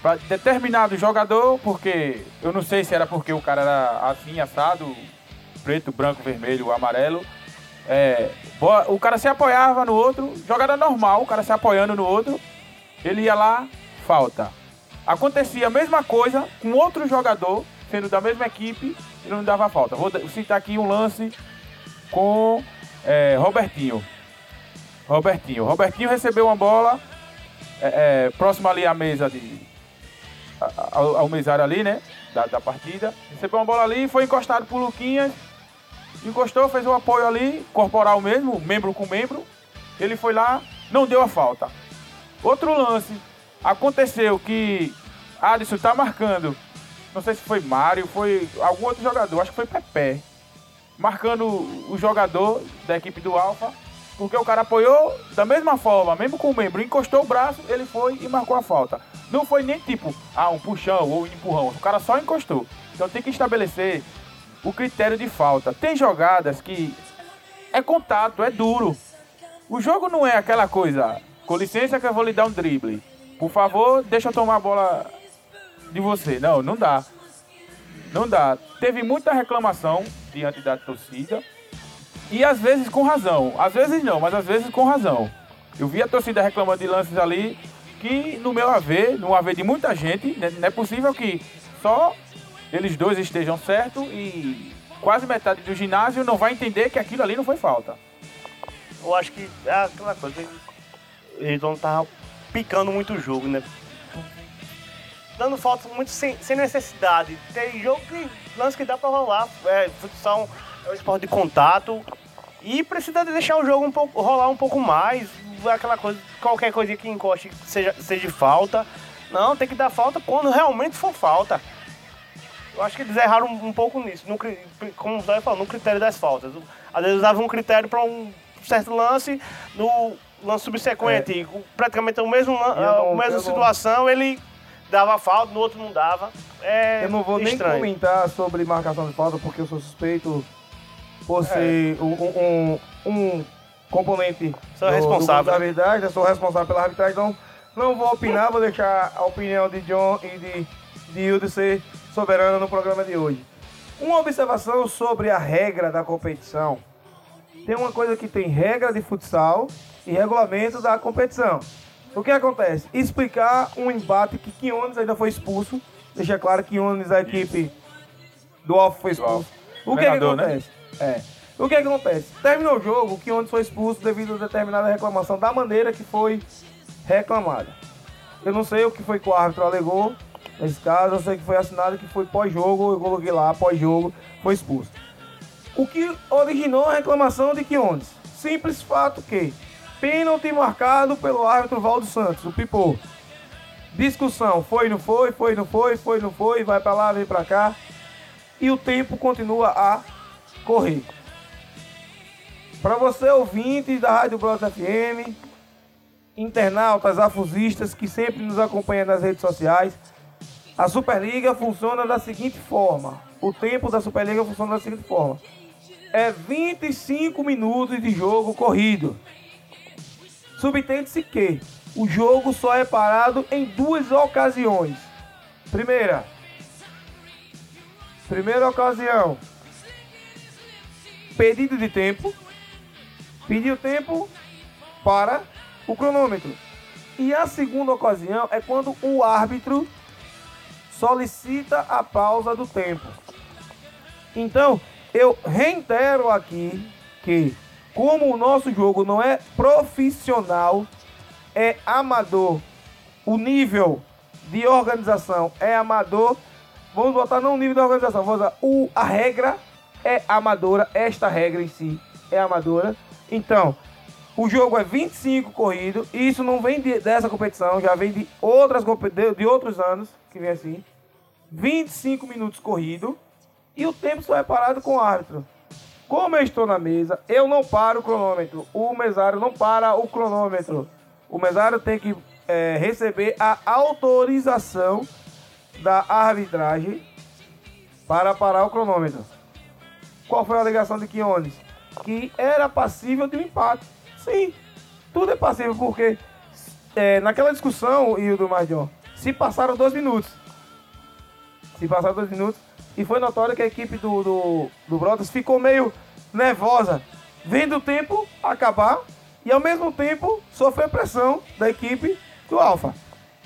para determinado jogador, porque eu não sei se era porque o cara era assim, assado, preto, branco, vermelho, amarelo. É, o cara se apoiava no outro, jogada normal, o cara se apoiando no outro, ele ia lá, falta. Acontecia a mesma coisa com outro jogador, sendo da mesma equipe, ele não dava falta. Vou citar aqui um lance com é, Robertinho. Robertinho. Robertinho recebeu uma bola é, é, próximo ali à mesa de. Ao, mesário ali, né? Da, da partida. Recebeu uma bola ali, foi encostado por Luquinhas. Encostou, fez o apoio ali, corporal mesmo, membro com membro. Ele foi lá, não deu a falta. Outro lance. Aconteceu que Adson tá marcando. Não sei se foi Mário, foi algum outro jogador, acho que foi Pepe. Marcando o jogador da equipe do Alfa. Porque o cara apoiou da mesma forma, mesmo com o membro, encostou o braço, ele foi e marcou a falta. Não foi nem tipo, ah, um puxão ou um empurrão. O cara só encostou. Então tem que estabelecer o critério de falta. Tem jogadas que é contato, é duro. O jogo não é aquela coisa, com licença que eu vou lhe dar um drible. Por favor, deixa eu tomar a bola de você. Não, não dá. Não dá. Teve muita reclamação diante da torcida. E às vezes com razão. Às vezes não, mas às vezes com razão. Eu vi a torcida reclamando de lances ali que, no meu haver, no haver de muita gente, né, não é possível que só eles dois estejam certos e quase metade do ginásio não vai entender que aquilo ali não foi falta. Eu acho que é aquela coisa. Eles vão estar picando muito o jogo, né? Dando faltas muito sem, sem necessidade. Tem jogo que lance que dá pra rolar. É, futsal é um esporte de contato. E precisa de deixar o jogo um pouco, rolar um pouco mais. Aquela coisa, qualquer coisa que encoste seja, seja falta. Não, tem que dar falta quando realmente for falta. Eu acho que eles erraram um, um pouco nisso, no, como o Zóio falou, no critério das faltas. Às vezes usavam um critério para um certo lance, no lance subsequente, com praticamente mesmo, Eu a mesma eu não- situação, ele dava falta, no outro não dava. É Eu não vou nem estranho. comentar sobre marcação de falta, porque eu sou suspeito É. por ser um, um, um componente Sou responsável. da arbitragem, eu sou responsável pela arbitragem, então Não vou opinar, vou deixar a opinião de John e de, de Hildo ser soberana no programa de hoje. Uma observação sobre a regra da competição. Tem uma coisa que tem regra de futsal e regulamento da competição. O que acontece? Explicar um embate que Quiones ainda foi expulso. Deixa claro que Quiones, a equipe do Alfa foi expulso. O que, que Treinador, né? É. O que, que acontece? Terminou o jogo, Quiones foi expulso devido a determinada reclamação da maneira que foi reclamada. Eu não sei o que foi que o árbitro alegou nesse caso, eu sei que foi assinado que foi pós-jogo, eu coloquei lá, pós-jogo, foi expulso. O que originou a reclamação de Quiones? Simples fato que pênalti marcado pelo árbitro Valdo Santos, o Pipô. Discussão, foi, não foi, foi, não foi, foi, não foi, vai pra lá, vem pra cá. E o tempo continua a correr. Para você ouvinte da Rádio Brotas FM, internautas, afusistas que sempre nos acompanham nas redes sociais, a Superliga funciona da seguinte forma. O tempo da Superliga funciona da seguinte forma. É 25 minutos de jogo corrido. Subtende-se que o jogo só é parado em duas ocasiões. Primeira. Primeira ocasião. Pedido de tempo. Pediu tempo para o cronômetro. E a segunda ocasião é quando o árbitro solicita a pausa do tempo. Então, eu reitero aqui que, como o nosso jogo não é profissional, é amador, o nível de organização é amador, vamos botar não o nível de organização, vamos botar o, a regra é amadora, esta regra em si é amadora. Então, o jogo é 25 corrido, e isso não vem de- dessa competição, já vem de outras de, de outros anos que vem assim. 25 minutos corrido e o tempo só é parado com o árbitro. Como eu estou na mesa, eu não paro o cronômetro. O mesário não para o cronômetro. O mesário tem que é, receber a autorização da arbitragem para parar o cronômetro. Qual foi a alegação de Quiones? Que era passível de um empate. Sim, tudo é passível, porque é, naquela discussão, e o do Mardion, se passaram dois minutos. Se passaram dois minutos. E foi notório que a equipe do, do, do Brotas ficou meio nervosa, vendo o tempo acabar e ao mesmo tempo sofrer pressão da equipe do Alfa.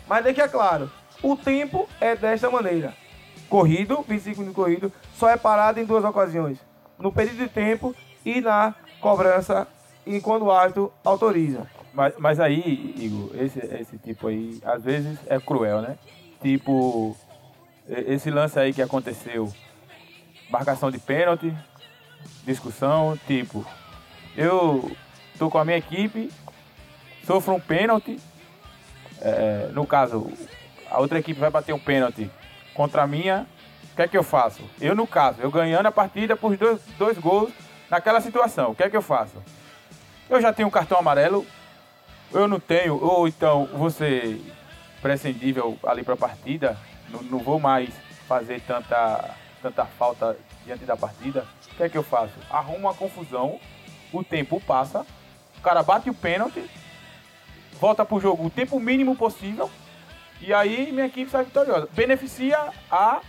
Mas deixa claro, o tempo é desta maneira. Corrido, 25 minutos corrido, só é parado em duas ocasiões. No período de tempo e na cobrança e quando o árbitro autoriza. Mas, mas aí, Igor, esse, esse tipo aí, às vezes é cruel, né? Tipo, esse lance aí que aconteceu, marcação de pênalti, discussão, tipo, eu tô com a minha equipe, sofro um pênalti, é, no caso, a outra equipe vai bater um pênalti contra a minha, o que é que eu faço? Eu, no caso, eu ganhando a partida por dois, dois gols naquela situação, o que é que eu faço? Eu já tenho um cartão amarelo, eu não tenho, ou então você prescindível ali para a partida, não, não vou mais fazer tanta, tanta falta diante da partida. O que é que eu faço? Arrumo uma confusão, o tempo passa, o cara bate o pênalti, volta pro jogo o tempo mínimo possível, e aí minha equipe sai vitoriosa. Beneficia a.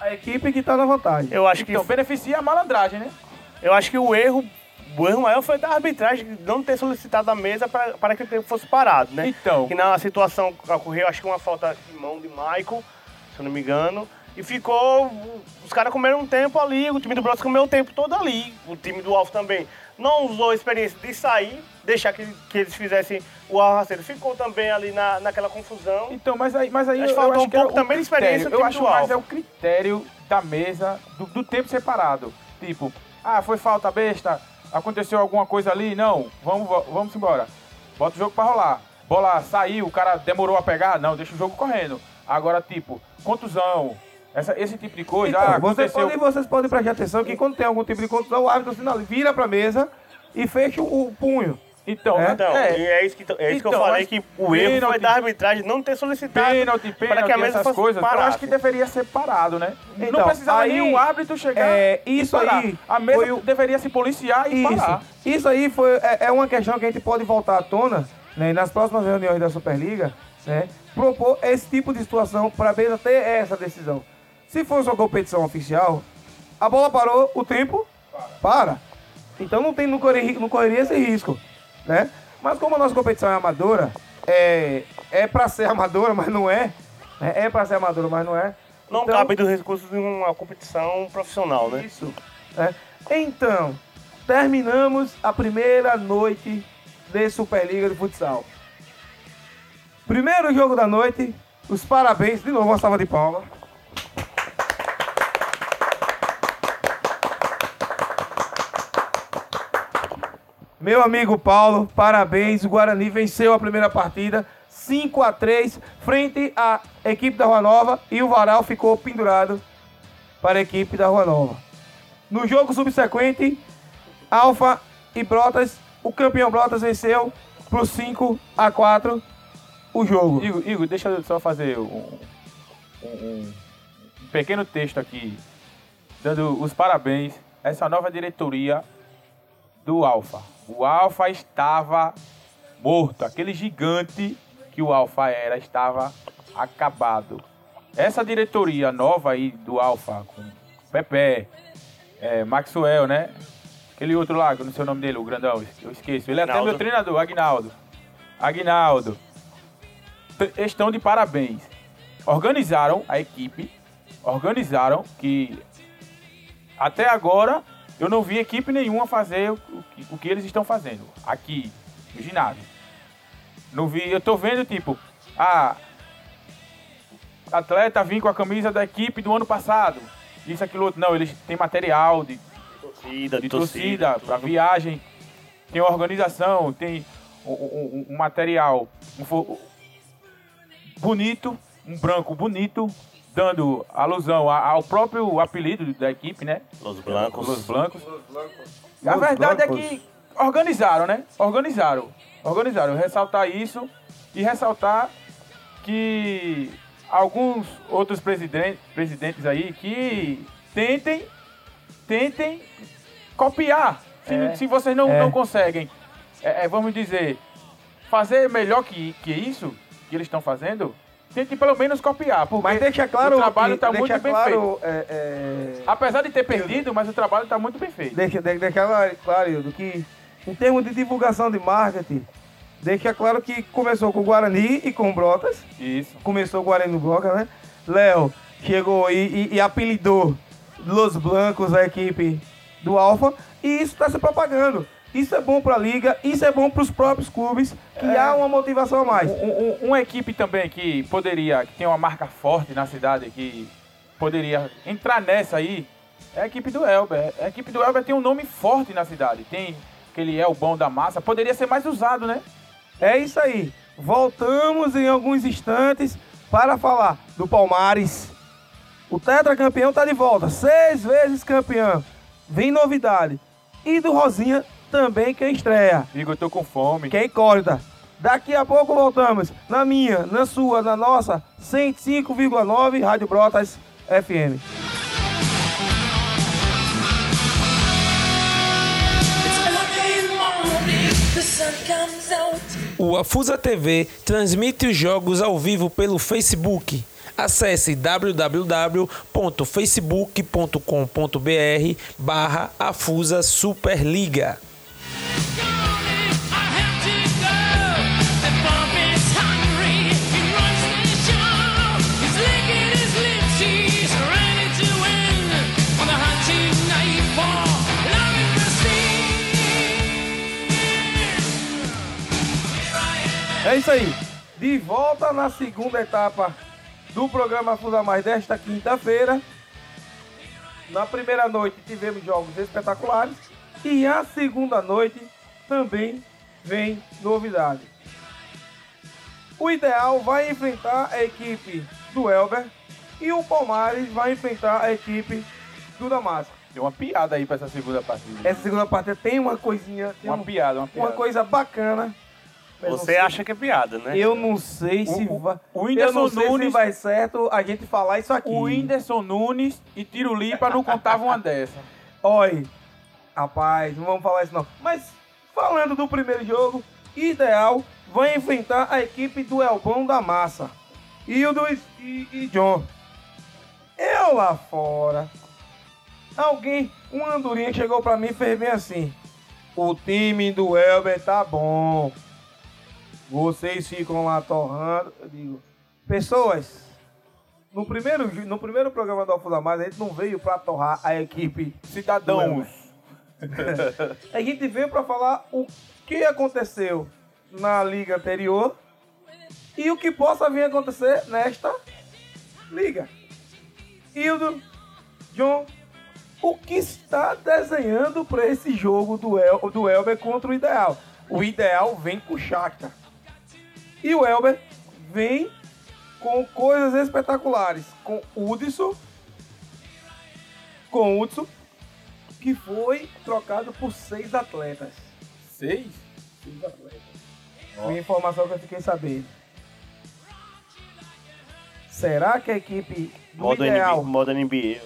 A equipe que tá na vantagem. Eu acho que Então, beneficia a malandragem, né? Eu acho que o erro, o erro maior foi da arbitragem não ter solicitado a mesa para que o tempo fosse parado, né? Então. Que na situação que ocorreu, acho que uma falta de mão de Michael, se eu não me engano. E ficou. Os caras comeram um tempo ali, o time do Bronx comeu o tempo todo ali. O time do Alfa também não usou a experiência de sair, deixar que, que eles fizessem o arrasteiro. Ficou também ali na, naquela confusão. Então, mas aí, mas aí Acho eu, faltou eu um é pouco também de critério. experiência Eu acho mais é o critério da mesa, do, do tempo separado. Tipo, ah, foi falta besta, aconteceu alguma coisa ali, não, vamos, vamos embora. Bota o jogo pra rolar. Bola saiu, o cara demorou a pegar, não, deixa o jogo correndo. Agora, tipo, contusão, essa, esse tipo de coisa, Então, ah, vocês, aconteceu... podem, vocês podem prestar atenção que quando tem algum tipo de contusão, o árbitro sinal, vira pra mesa e fecha o punho. Então, É? Então, é, e é isso que, é isso que eu Então, falei, que o erro foi pênalti- da arbitragem não ter solicitado pênalti, para pênalti, que a mesa fosse coisas, eu parasse. acho que deveria ser parado, né? Então, não precisava aí, nem o árbitro chegar é, e isso aí A mesa foi o- deveria se policiar e Isso, parar. isso aí foi, é, é uma questão que a gente pode voltar à tona né, e nas próximas reuniões da Superliga, né, propor esse tipo de situação para a mesa ter essa decisão. Se fosse uma competição oficial, a bola parou, o tempo para. Então não, tem, não, correria, não correria esse risco, né? Mas como a nossa competição é amadora, é, é para ser amadora, mas não é. Né? É para ser amadora, mas não é. Não Então- cabe dos recursos de uma competição profissional, né? Isso. né? Então, terminamos a primeira noite de Superliga de Futsal. Primeiro jogo da noite, os parabéns, de novo uma salva de palmas. Meu amigo Paulo, parabéns. O Guarani venceu a primeira partida 5 a 3 frente à equipe da Rua Nova e o Varal ficou pendurado para a equipe da Rua Nova. No jogo subsequente, Alfa e Brotas, o campeão Brotas venceu por 5 a 4 o jogo. Igor, Igor, deixa eu só fazer um, um- um pequeno texto aqui, dando os parabéns a essa nova diretoria do Alfa. O Alfa estava morto, aquele gigante que o Alfa era estava acabado. Essa diretoria nova aí do Alfa, com Pepe, é, Maxwell, né? Aquele outro lá, não sei o nome dele, o grandão, eu esqueço. Ele é até Aguinaldo. meu treinador, Agnaldo. Agnaldo estão de parabéns. Organizaram a equipe, organizaram que até agora eu não vi equipe nenhuma fazer o que, o que eles estão fazendo aqui no ginásio. Não vi, eu tô vendo tipo, ah, atleta vir com a camisa da equipe do ano passado. Isso, aquilo outro. Não, eles têm material de, Torcida, de torcida, para viagem, tem organização, tem um, um- um material um bonito, um branco bonito, dando alusão ao próprio apelido da equipe, né? Los Blancos. Los Blancos. A verdade é que organizaram, né? Organizaram. Organizaram. Ressaltar isso e ressaltar que alguns outros presidentes, presidentes aí que tentem, tentem copiar. Se, É. se vocês não, É. não conseguem, é, é, vamos dizer, fazer melhor que, que isso que eles estão fazendo, tentem pelo menos copiar. Porque Mas deixa claro o trabalho que- está muito bem claro, feito. é, é, Apesar de ter perdido, mas o trabalho está muito bem feito. deixa, de- deixa claro, claro, Hildo, que em termos de divulgação de marketing, deixa claro que começou com o Guarani e com o Brotas. Isso. Começou o Guarani no Broca, né? Léo chegou e, e- e apelidou Los Blancos, a equipe do Alfa, e isso está se propagando. Isso é bom para a liga, isso é bom para os próprios clubes, que É. há uma motivação a mais. Um- um- uma equipe também que poderia, que tem uma marca forte na cidade, que poderia entrar nessa aí, é a equipe do Elber. A equipe do Elber tem um nome forte na cidade. Tem aquele El Bom da Massa, poderia ser mais usado, né? É isso aí. Voltamos em alguns instantes para falar do Palmares. O tetracampeão está de volta, seis vezes campeão. Vem novidade. E do Rosinha também que estreia. Igor, eu tô com fome. Que é incógnita. Daqui a pouco voltamos na minha, na sua, na nossa 105,9 Rádio Brotas FM. O Afusa TV transmite os jogos ao vivo pelo Facebook. Acesse www.facebook.com.br barra Afusa Superliga. É isso aí. De volta na segunda etapa do programa Fusa Mais desta quinta-feira. Na primeira noite tivemos jogos espetaculares e a segunda noite também vem novidade. O Ideal vai enfrentar a equipe do Elber e o Palmares vai enfrentar a equipe do Damasco. Tem uma piada aí pra essa segunda partida. Essa segunda partida tem uma coisinha, tem Uma um- piada, uma piada. uma coisa bacana. Eu Você acha que é piada, né? Eu não sei se O- vai. o eu Whindersson não sei Nunes- se vai certo a gente falar isso aqui. O Whindersson Nunes e Tiro Lipa não contavam uma dessa. Olha, rapaz, não vamos falar isso não. Mas falando do primeiro jogo, Ideal vai enfrentar a equipe do Elbão da Massa. E, e, e John. Eu lá fora. Alguém, um andorinha chegou pra mim e fez bem assim. O time do Elber tá bom. Vocês ficam lá torrando. Eu digo, pessoas, no primeiro, no primeiro programa do Alfa da Mais, a gente não veio pra torrar a equipe Cidadãos. a gente veio para falar o que aconteceu na liga anterior e o que possa vir a acontecer nesta liga. Hildo, John, o que está desenhando para esse jogo do, El, do Elber contra o Ideal? O Ideal vem com o Shakhtar. E o Elber vem com coisas espetaculares. Com Hudson, com Hudson, que foi trocado por seis atletas. Seis? Seis atletas. Foi a informação que eu fiquei sabendo. Será que a equipe do Modo Ideal... NBA. Modo NBA.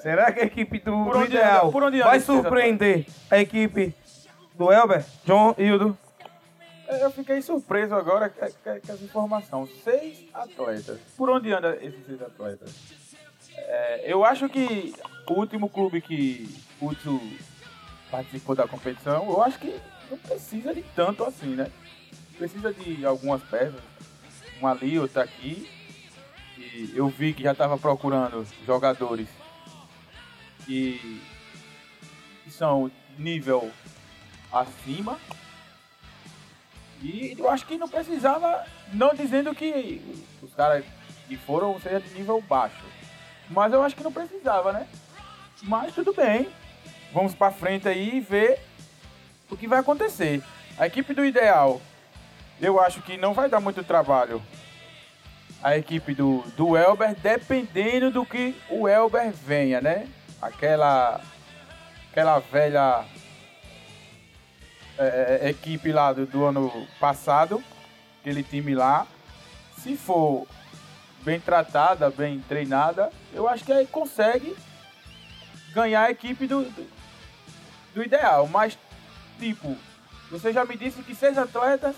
Será que a equipe do, Por do onde Ideal anda- por onde anda vai surpreender a equipe do Elber, John Hildo? Eu fiquei surpreso agora com, essa informação. Seis atletas. Por onde anda esses seis atletas? É, eu acho que o último clube que participou da competição, eu acho que não precisa de tanto assim, né? Precisa de algumas peças, uma ali, outra aqui. E eu vi que já estava procurando jogadores que são nível acima. E eu acho que não precisava, não dizendo que os caras que foram seja de nível baixo. Mas eu acho que não precisava, né? Mas tudo bem. Vamos pra frente aí e ver o que vai acontecer. A equipe do Ideal, eu acho que não vai dar muito trabalho. A equipe do, do Elber, dependendo do que o Elber venha, né? Aquela, aquela velha é, é, equipe lá do, do ano passado, aquele time lá, se for bem tratada, bem treinada, eu acho que aí consegue ganhar a equipe do, do, do ideal. Mas, tipo, você já me disse que seis atletas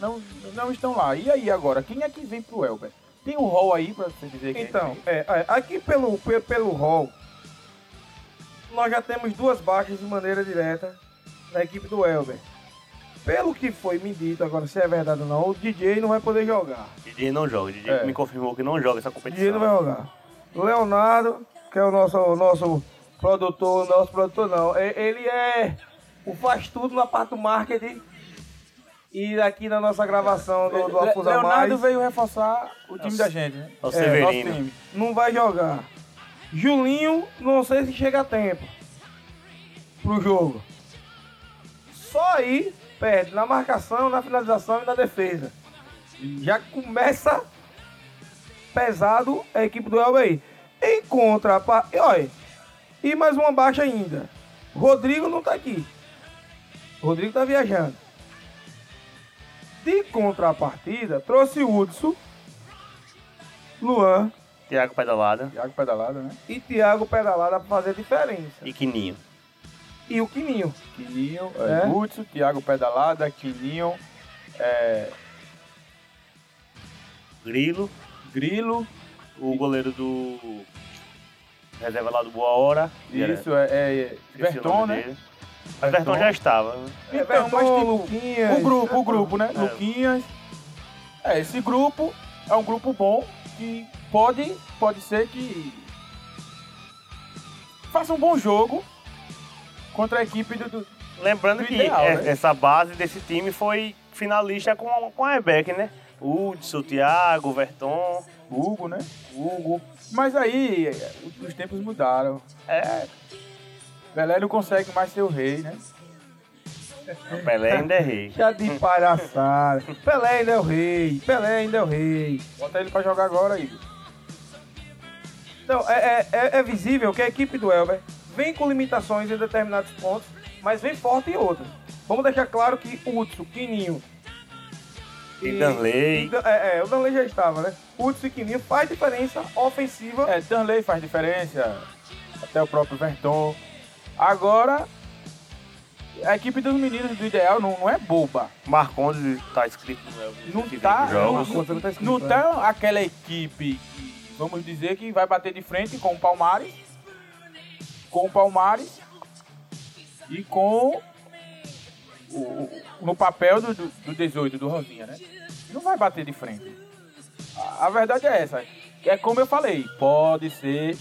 não, não estão lá. E aí agora, quem é que vem pro Elber? Tem um rol aí pra você dizer Então, vem? é, é, aqui pelo, pe- pelo hall, nós já temos duas baixas de maneira direta na equipe do Elber. Pelo que foi me dito, agora se é verdade ou não, o DJ não vai poder jogar. DJ não joga. DJ É. me confirmou que não joga essa O competição. DJ não vai jogar. O Leonardo, que é o nosso, o nosso produtor, nosso produtor não, é- ele é o faz tudo na parte do marketing e aqui na nossa gravação do, do Afusa Leonardo Mais. veio reforçar o time da gente, né? É o É, Severino. nosso time. não vai jogar. Julinho, não sei se chega a tempo pro jogo. Só aí perde na marcação, na finalização e na defesa. Já começa pesado a equipe do Elber aí. Em contraparte, e olha, e mais uma baixa ainda. Rodrigo não tá aqui. Rodrigo tá viajando. De contrapartida, trouxe o Hudson, Luan, Tiago Pedalada Thiago Pedalada, né? e Thiago Pedalada pra fazer diferença. e Quininho. E o Quininho. Quininho, É. é. Hudson, Thiago Pedalada, Quininho, é, Grilo, Grilo, o goleiro do. Reserva lá do Boa Hora. isso, é, é Verton, né? dele. Mas Verton já estava. né? Então, Everton, mas tipo, Luquinhas, o grupo, o grupo, né? É. Luquinhas. É, esse grupo é um grupo bom que pode, pode ser que faça um bom jogo contra a equipe do. do- Lembrando Do que ideal, é- né? essa base desse time foi finalista com, com a Rebeck, né? Hudson, Thiago, Verton. Hugo, né? Hugo. Mas aí, os tempos mudaram. É, Pelé não consegue mais ser o rei, né? o Pelé ainda é rei. Já de palhaçada. Pelé ainda é o rei. Pelé ainda é o rei. Bota ele pra jogar agora aí. Então, é, é- é- é visível que a equipe do Elber vem com limitações em determinados pontos, mas vem forte em outros. Vamos deixar claro que o Hudson, Quininho E Danley. e é, é, o Danley já estava, né? Hudson e Quininho faz diferença ofensiva. É, Danley faz diferença, até o próprio Verton. Agora, a equipe dos meninos do Ideal não, não é boba. Marcondes tá escrito no Não tá, não, não, tá não né? tá aquela equipe, vamos dizer, que vai bater de frente com o Palmares, com o Palmares e com o, no papel do, do, do 18, do Rosinha, né? Não vai bater de frente. A, a verdade é essa. É como eu falei, pode ser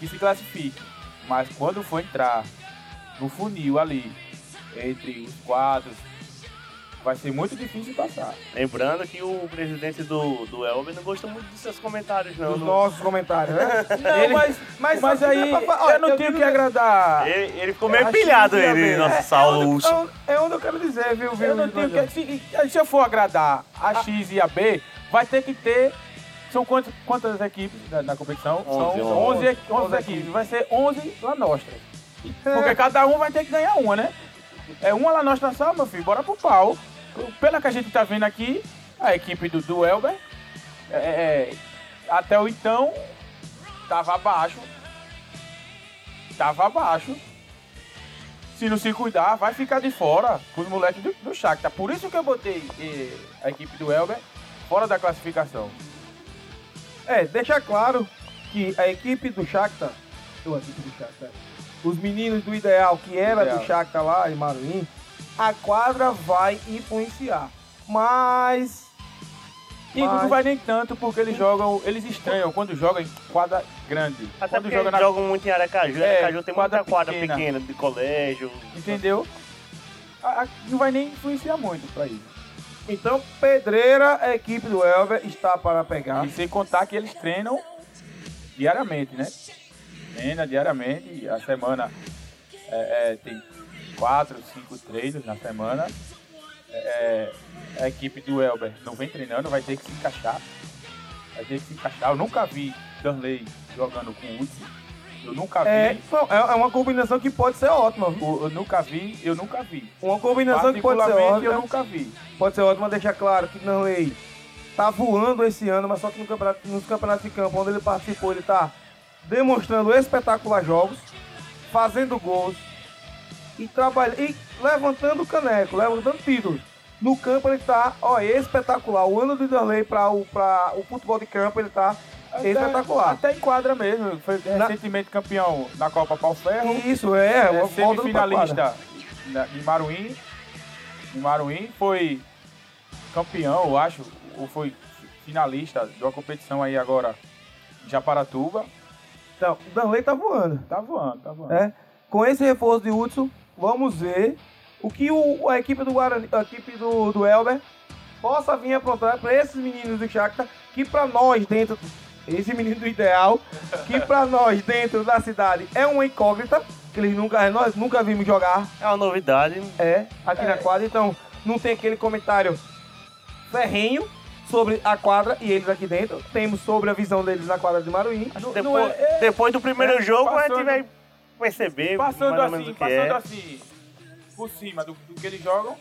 que se classifique, mas quando for entrar no funil ali, entre os quadros, vai ser muito difícil passar. Lembrando que o presidente do, do Elber não gosta muito dos seus comentários, não. Não- nossos comentários, né? Não, Ele- mas, mas mas, aí é pra olha, eu não eu tenho que agradar. Ele, ele ficou meio pilhado, ele, nosso É Saulo onde, é onde- é onde eu quero dizer, viu, viu? Eu não tenho que. Se, se eu for agradar a X e a B, vai ter que ter. São quantas, quantas equipes na, na competição? Onze, São onze. 11, e- 11 equipes. Vai ser 11 La Nostra. Porque cada um vai ter que ganhar uma, né? É uma La Nostra só, meu filho. Bora pro pau. Pela que a gente tá vendo aqui, a equipe do, do Elber, é, é, até o então, tava abaixo. Tava abaixo. Se não se cuidar, vai ficar de fora com os moleques do, do Shakhtar. Por isso que eu botei eh, a equipe do Elber fora da classificação. É, deixa claro que a equipe do Shakhtar, ou a equipe do Shakhtar, os meninos do Ideal, que era Ideal. do Shakhtar lá em Maruim, a quadra vai influenciar. Mas... E mas- não vai nem tanto porque eles jogam, eles estranham quando jogam em quadra grande. Até quando porque joga eles na. jogam muito em Aracaju. É, Aracaju tem quadra muita quadra pequena. pequena, de colégio. Entendeu? A- a- não vai nem influenciar muito pra isso. Então, Pedreira, a equipe do Elber, está para pegar. E sem contar que eles treinam diariamente, né? Treina diariamente. A semana é, é, tem quatro, cinco treinos na semana. É, a equipe do Elber não vem treinando, vai ter que se encaixar. Vai ter que se encaixar. Eu nunca vi Danley jogando com o Hudson. Eu nunca vi. É, não, é é uma combinação que pode ser ótima. O- Eu nunca vi, eu nunca vi. Uma combinação que pode ser Particularmente, eu ótima. nunca vi. Pode ser ótima, deixar claro que Nanley tá voando esse ano, mas só que no campeonato, nos campeonatos de campo onde ele participou, ele tá demonstrando espetacular jogos, fazendo gols e trabalhando e levantando caneco, levantando títulos. No campo ele tá, ó, espetacular. O ano de Danley para o, pra o futebol de campo ele tá Até- espetacular. Até em quadra mesmo. Foi recentemente campeão da Copa Pau Ferro. Isso é, é do semifinalista na- em Maruim. Em Maruim foi campeão, eu acho, ou foi finalista de uma competição aí agora em Japaratuba. Então, o Danley tá voando. Tá voando, tá voando. É, com esse reforço de Hudson, vamos ver o que o, a equipe do Guarani, a equipe do, do Elber possa vir aprontar para esses meninos do Shakhtar, que para nós dentro, esse menino do ideal, que para nós dentro da cidade é uma incógnita, que eles nunca, nós nunca vimos jogar, É uma novidade. é, aqui na quadra, então não tem aquele comentário ferrenho sobre a quadra e eles aqui dentro, temos sobre a visão deles na quadra de Maruim. Depois, não é- depois do primeiro é, jogo, a passando- gente vai perceber Passando mais ou menos assim, o que passando é. assim, por cima do, do que eles jogam,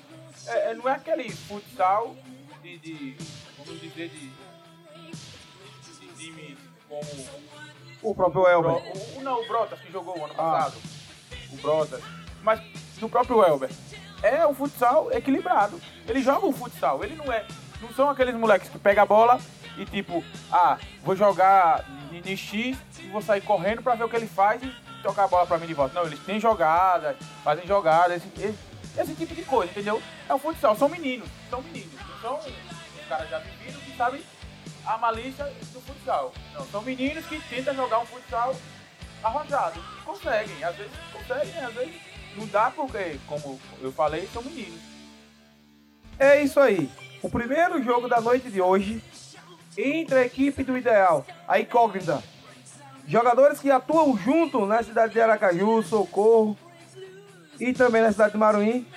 é, é- não é aquele futsal de, de vamos dizer, de, de time como O próprio Elber. Bro- o, não, o Brotas que jogou o ano Ah. passado. O Brotas. Mas do próprio Elber. É um futsal equilibrado. Ele joga o futsal. Ele não é. Não são aqueles moleques que pegam a bola e tipo, ah, vou jogar em X e vou sair correndo pra ver o que ele faz e tocar a bola pra mim de volta. Não, eles têm jogadas, fazem jogadas, esse, esse, esse tipo de coisa, entendeu? É o futsal, são meninos, são meninos. Não são os caras já vividos que sabem a malícia do futsal. Não, são meninos que tentam jogar um futsal arrojado. Conseguem, às vezes conseguem, às vezes não dá porque, como eu falei, são meninos. É isso aí. O primeiro jogo da noite de hoje entre a equipe do Ideal, a incógnita. Jogadores que atuam junto na cidade de Aracaju, Socorro e também na cidade de Maruim,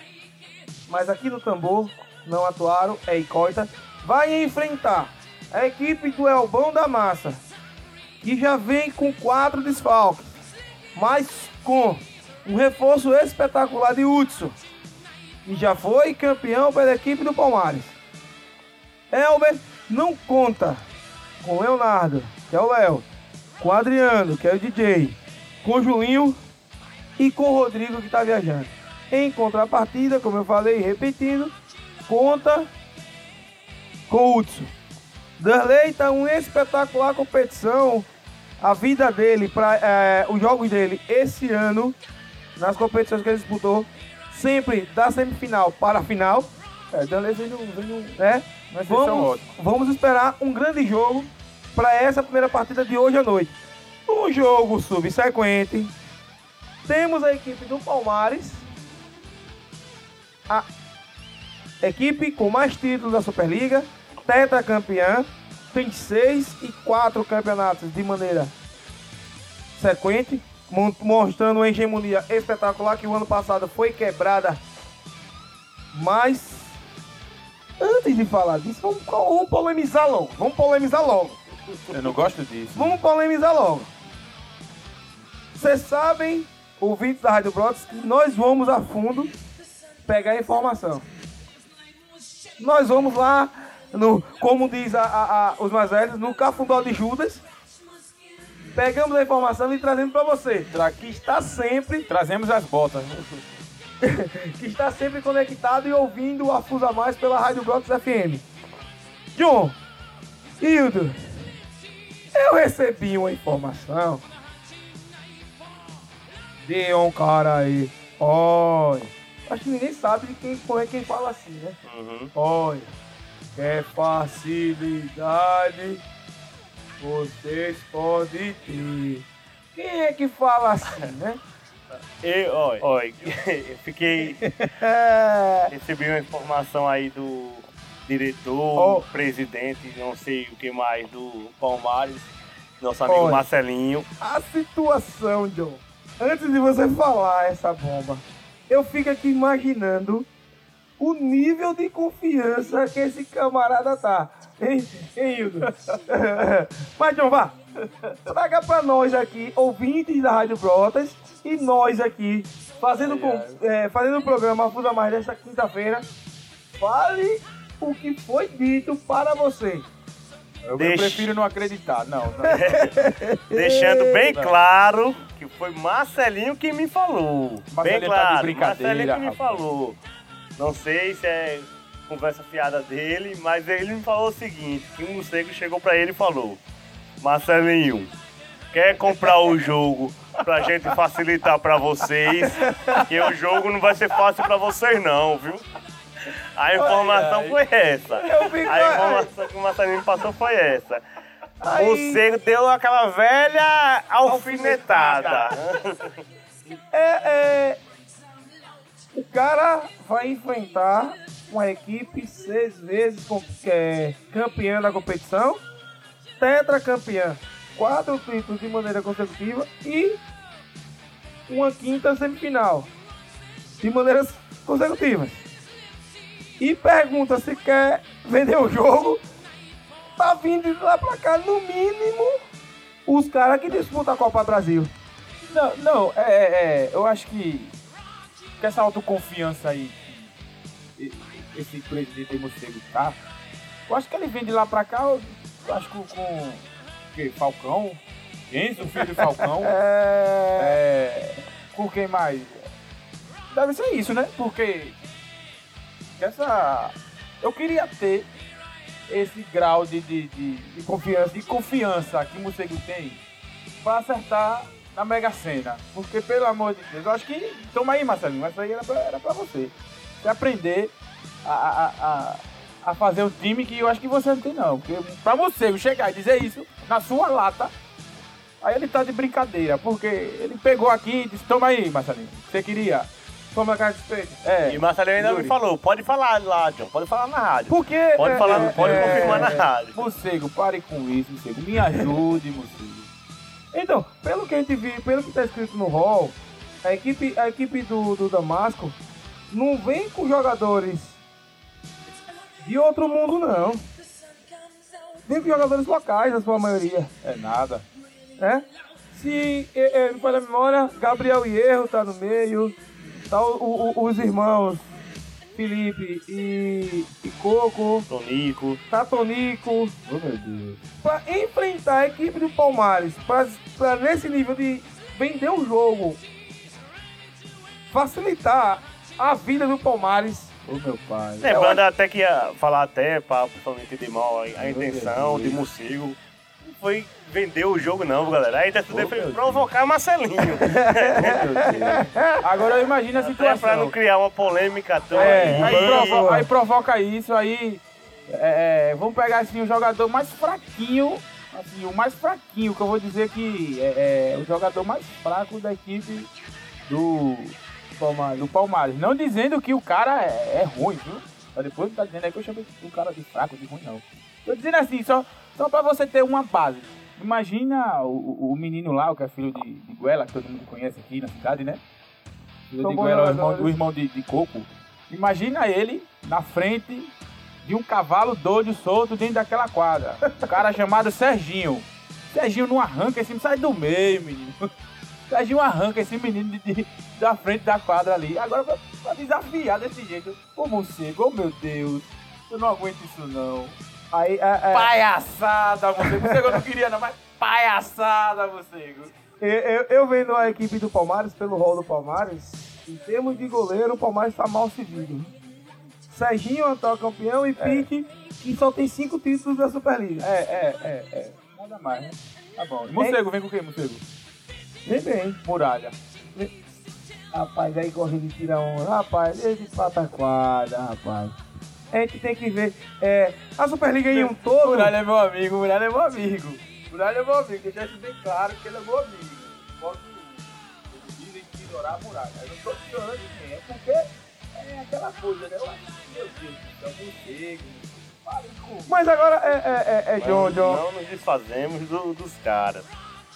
mas aqui no Tambor não atuaram, é incógnita. Vai enfrentar a equipe do Elbão da Massa, que já vem com quatro desfalques, mas com um reforço espetacular de Hudson e já foi campeão pela equipe do Palmares. Elber não conta com Leonardo, que é o Léo, com Adriano, que é o DJ, com Julinho e com Rodrigo, que está viajando. Em contrapartida, como eu falei, repetindo, conta com Hudson. Darley está uma espetacular competição. A vida dele, para é, os jogos dele esse ano, nas competições que ele disputou, sempre da semifinal para a final. É, vem no, vem no, né? Mas Vamos, vamos esperar um grande jogo para essa primeira partida de hoje à noite. No jogo subsequente, temos a equipe do Palmares, a equipe com mais títulos da Superliga, tetracampeã, tem seis e quatro campeonatos de maneira sequente, mostrando uma hegemonia espetacular que o ano passado foi quebrada. Mas antes de falar disso, vamos, vamos polemizar logo. Vamos polemizar logo. Eu não gosto disso. Vamos polemizar logo. Vocês sabem, ouvintes da Rádio Brotas, que nós vamos a fundo pegar informação. Nós vamos lá, no, como diz a- a- a- os mais velhos, no cafundó de Judas. Pegamos a informação e trazemos para você, que está sempre Trazemos as botas. que está sempre conectado e ouvindo o Afusa Mais pela Rádio Brotas FM. John, Hildo, eu recebi uma informação de um cara aí. Olha, acho que ninguém sabe de quem foi quem fala assim, né? Uhum. Olha, que facilidade vocês podem ter. Quem é que fala assim, né? Eu, olha, eu fiquei. Recebi uma informação aí do diretor, Oh. presidente, não sei o que mais, do Palmares, nosso amigo Olha. Marcelinho. a situação, John. Antes de você falar essa bomba, eu fico aqui imaginando o nível de confiança que esse camarada tá. Hein, hein Hildo? Mas, John, vá. Traga pra nós aqui, ouvintes da Rádio Brotas, e nós aqui, fazendo, com, é, fazendo o programa Fusa Mais desta quinta-feira, fale o que foi dito para você. Eu, prefiro não acreditar. Não, não. Deixando bem claro que foi Marcelinho que me falou. Marcelinho bem tá de claro, brincadeira, Marcelinho que me falou. Não sei se é conversa fiada dele, mas ele me falou o seguinte, que um morcego chegou pra ele e falou, Marcelinho, quer comprar o jogo pra gente facilitar pra vocês, que o jogo não vai ser fácil pra vocês não, viu? A informação foi essa. Eu fico- A informação que o Marcelinho me passou foi essa. O morcego deu aquela velha alfinetada. É, é, o cara vai enfrentar uma equipe seis vezes é, campeã da competição, tetracampeã, quatro títulos de maneira consecutiva e uma quinta semifinal de maneiras consecutivas. E pergunta se quer vender o jogo, tá vindo lá pra cá, no mínimo, os caras que disputam a Copa Brasil. Não, não, é, é, é, eu acho que, que essa autoconfiança aí que esse presidente morcego tá, eu acho que ele vem de lá pra cá, eu, acho que com, quê? Falcão, Enzo, filho de Falcão, é, com quem mais? Deve ser isso, né? Porque essa, eu queria ter esse grau de, de, de, de confiança, de confiança que o morcego tem pra acertar na Mega Sena. Porque, pelo amor de Deus, eu acho que. Toma aí, Marcelinho, essa aí era pra, era pra você. Você aprender a, a, a, a fazer o time que eu acho que você não tem, não. Porque pra você chegar e dizer isso na sua lata, aí ele tá de brincadeira. Porque ele pegou aqui e disse: Toma aí, Marcelinho. Você queria. Toma cara de respeito. É. E Marcelinho ainda Yuri. me falou, pode falar lá, John, pode falar na rádio. Porque. Pode é, falar, é, pode é, confirmar na rádio. Morcego, pare com isso, Morcego. Me ajude, Morcego. Então, pelo que a gente viu, pelo que tá escrito no hall, a equipe, a equipe do, do Damasco não vem com jogadores de outro mundo, não. Vem com jogadores locais, na sua maioria, É nada. né? Se é, é, me falha a memória, Gabriel Hierro tá no meio, tá o- o- o- os irmãos Felipe e, e Coco, Tonico. tá Tonico, Oh, meu Deus. para enfrentar a equipe do Palmares, para nesse nível de vender o jogo, facilitar a vida do Palmares. Ô meu pai. Lembrando até que ia falar até, pra não entender mal a, a intenção de Morcego. Foi vender o jogo não, galera. A intenção dele foi provocar Marcelinho. Agora eu imagino a Até situação. pra não criar uma polêmica toa. É, aí, aí. provo- aí provoca isso, aí. é, vamos pegar assim o jogador mais fraquinho. Assim, o mais fraquinho, que eu vou dizer que é, é o jogador mais fraco da equipe do Palmares. Do Palmares. Não dizendo que o cara é, é ruim, viu? Mas depois não tá dizendo aí que eu chamei o cara de fraco, de ruim, não. Tô dizendo assim, só, só pra você ter uma base. Imagina o, o menino lá, o que é filho de, de Guela, que todo mundo conhece aqui na cidade, né? Filho de Guela, o irmão, o irmão de, de Coco. Imagina ele na frente de um cavalo doido solto dentro daquela quadra. Um cara chamado Serginho. Serginho não arranca esse sai do meio, menino. Serginho arranca esse menino de, de- da frente da quadra ali. Agora pra, pra desafiar desse jeito. Ô morcego, oh meu Deus. Eu não aguento isso não. Aí, é, é, Palhaçada, morcego. Morcego eu não queria não, mas palhaçada, morcego. eu, eu, eu vendo a equipe do Palmares, pelo rol do Palmares, em termos de goleiro, o Palmares tá mal servido. Serginho, atual campeão, e Pique, que só tem cinco títulos da Superliga. É, é, é, é. Nada mais, né? Tá bom. E morcego, vem com o quê, morcego? Vem bem. Muralha. Rapaz, aí corre de tira um. Rapaz, desde pataquada, rapaz. A gente tem que ver. É, a Superliga em um todo. Muralha é meu amigo, Muralha é meu amigo. Muralha é meu amigo, deixa isso bem claro que ele é meu amigo. Posso dizem que ignorar a muralha. Eu não tô ignorando ninguém, é porque é aquela coisa, né? Eu acho que, meu Deus, é um com Mas agora é, é, é, é John. Não nos desfazemos do- dos caras.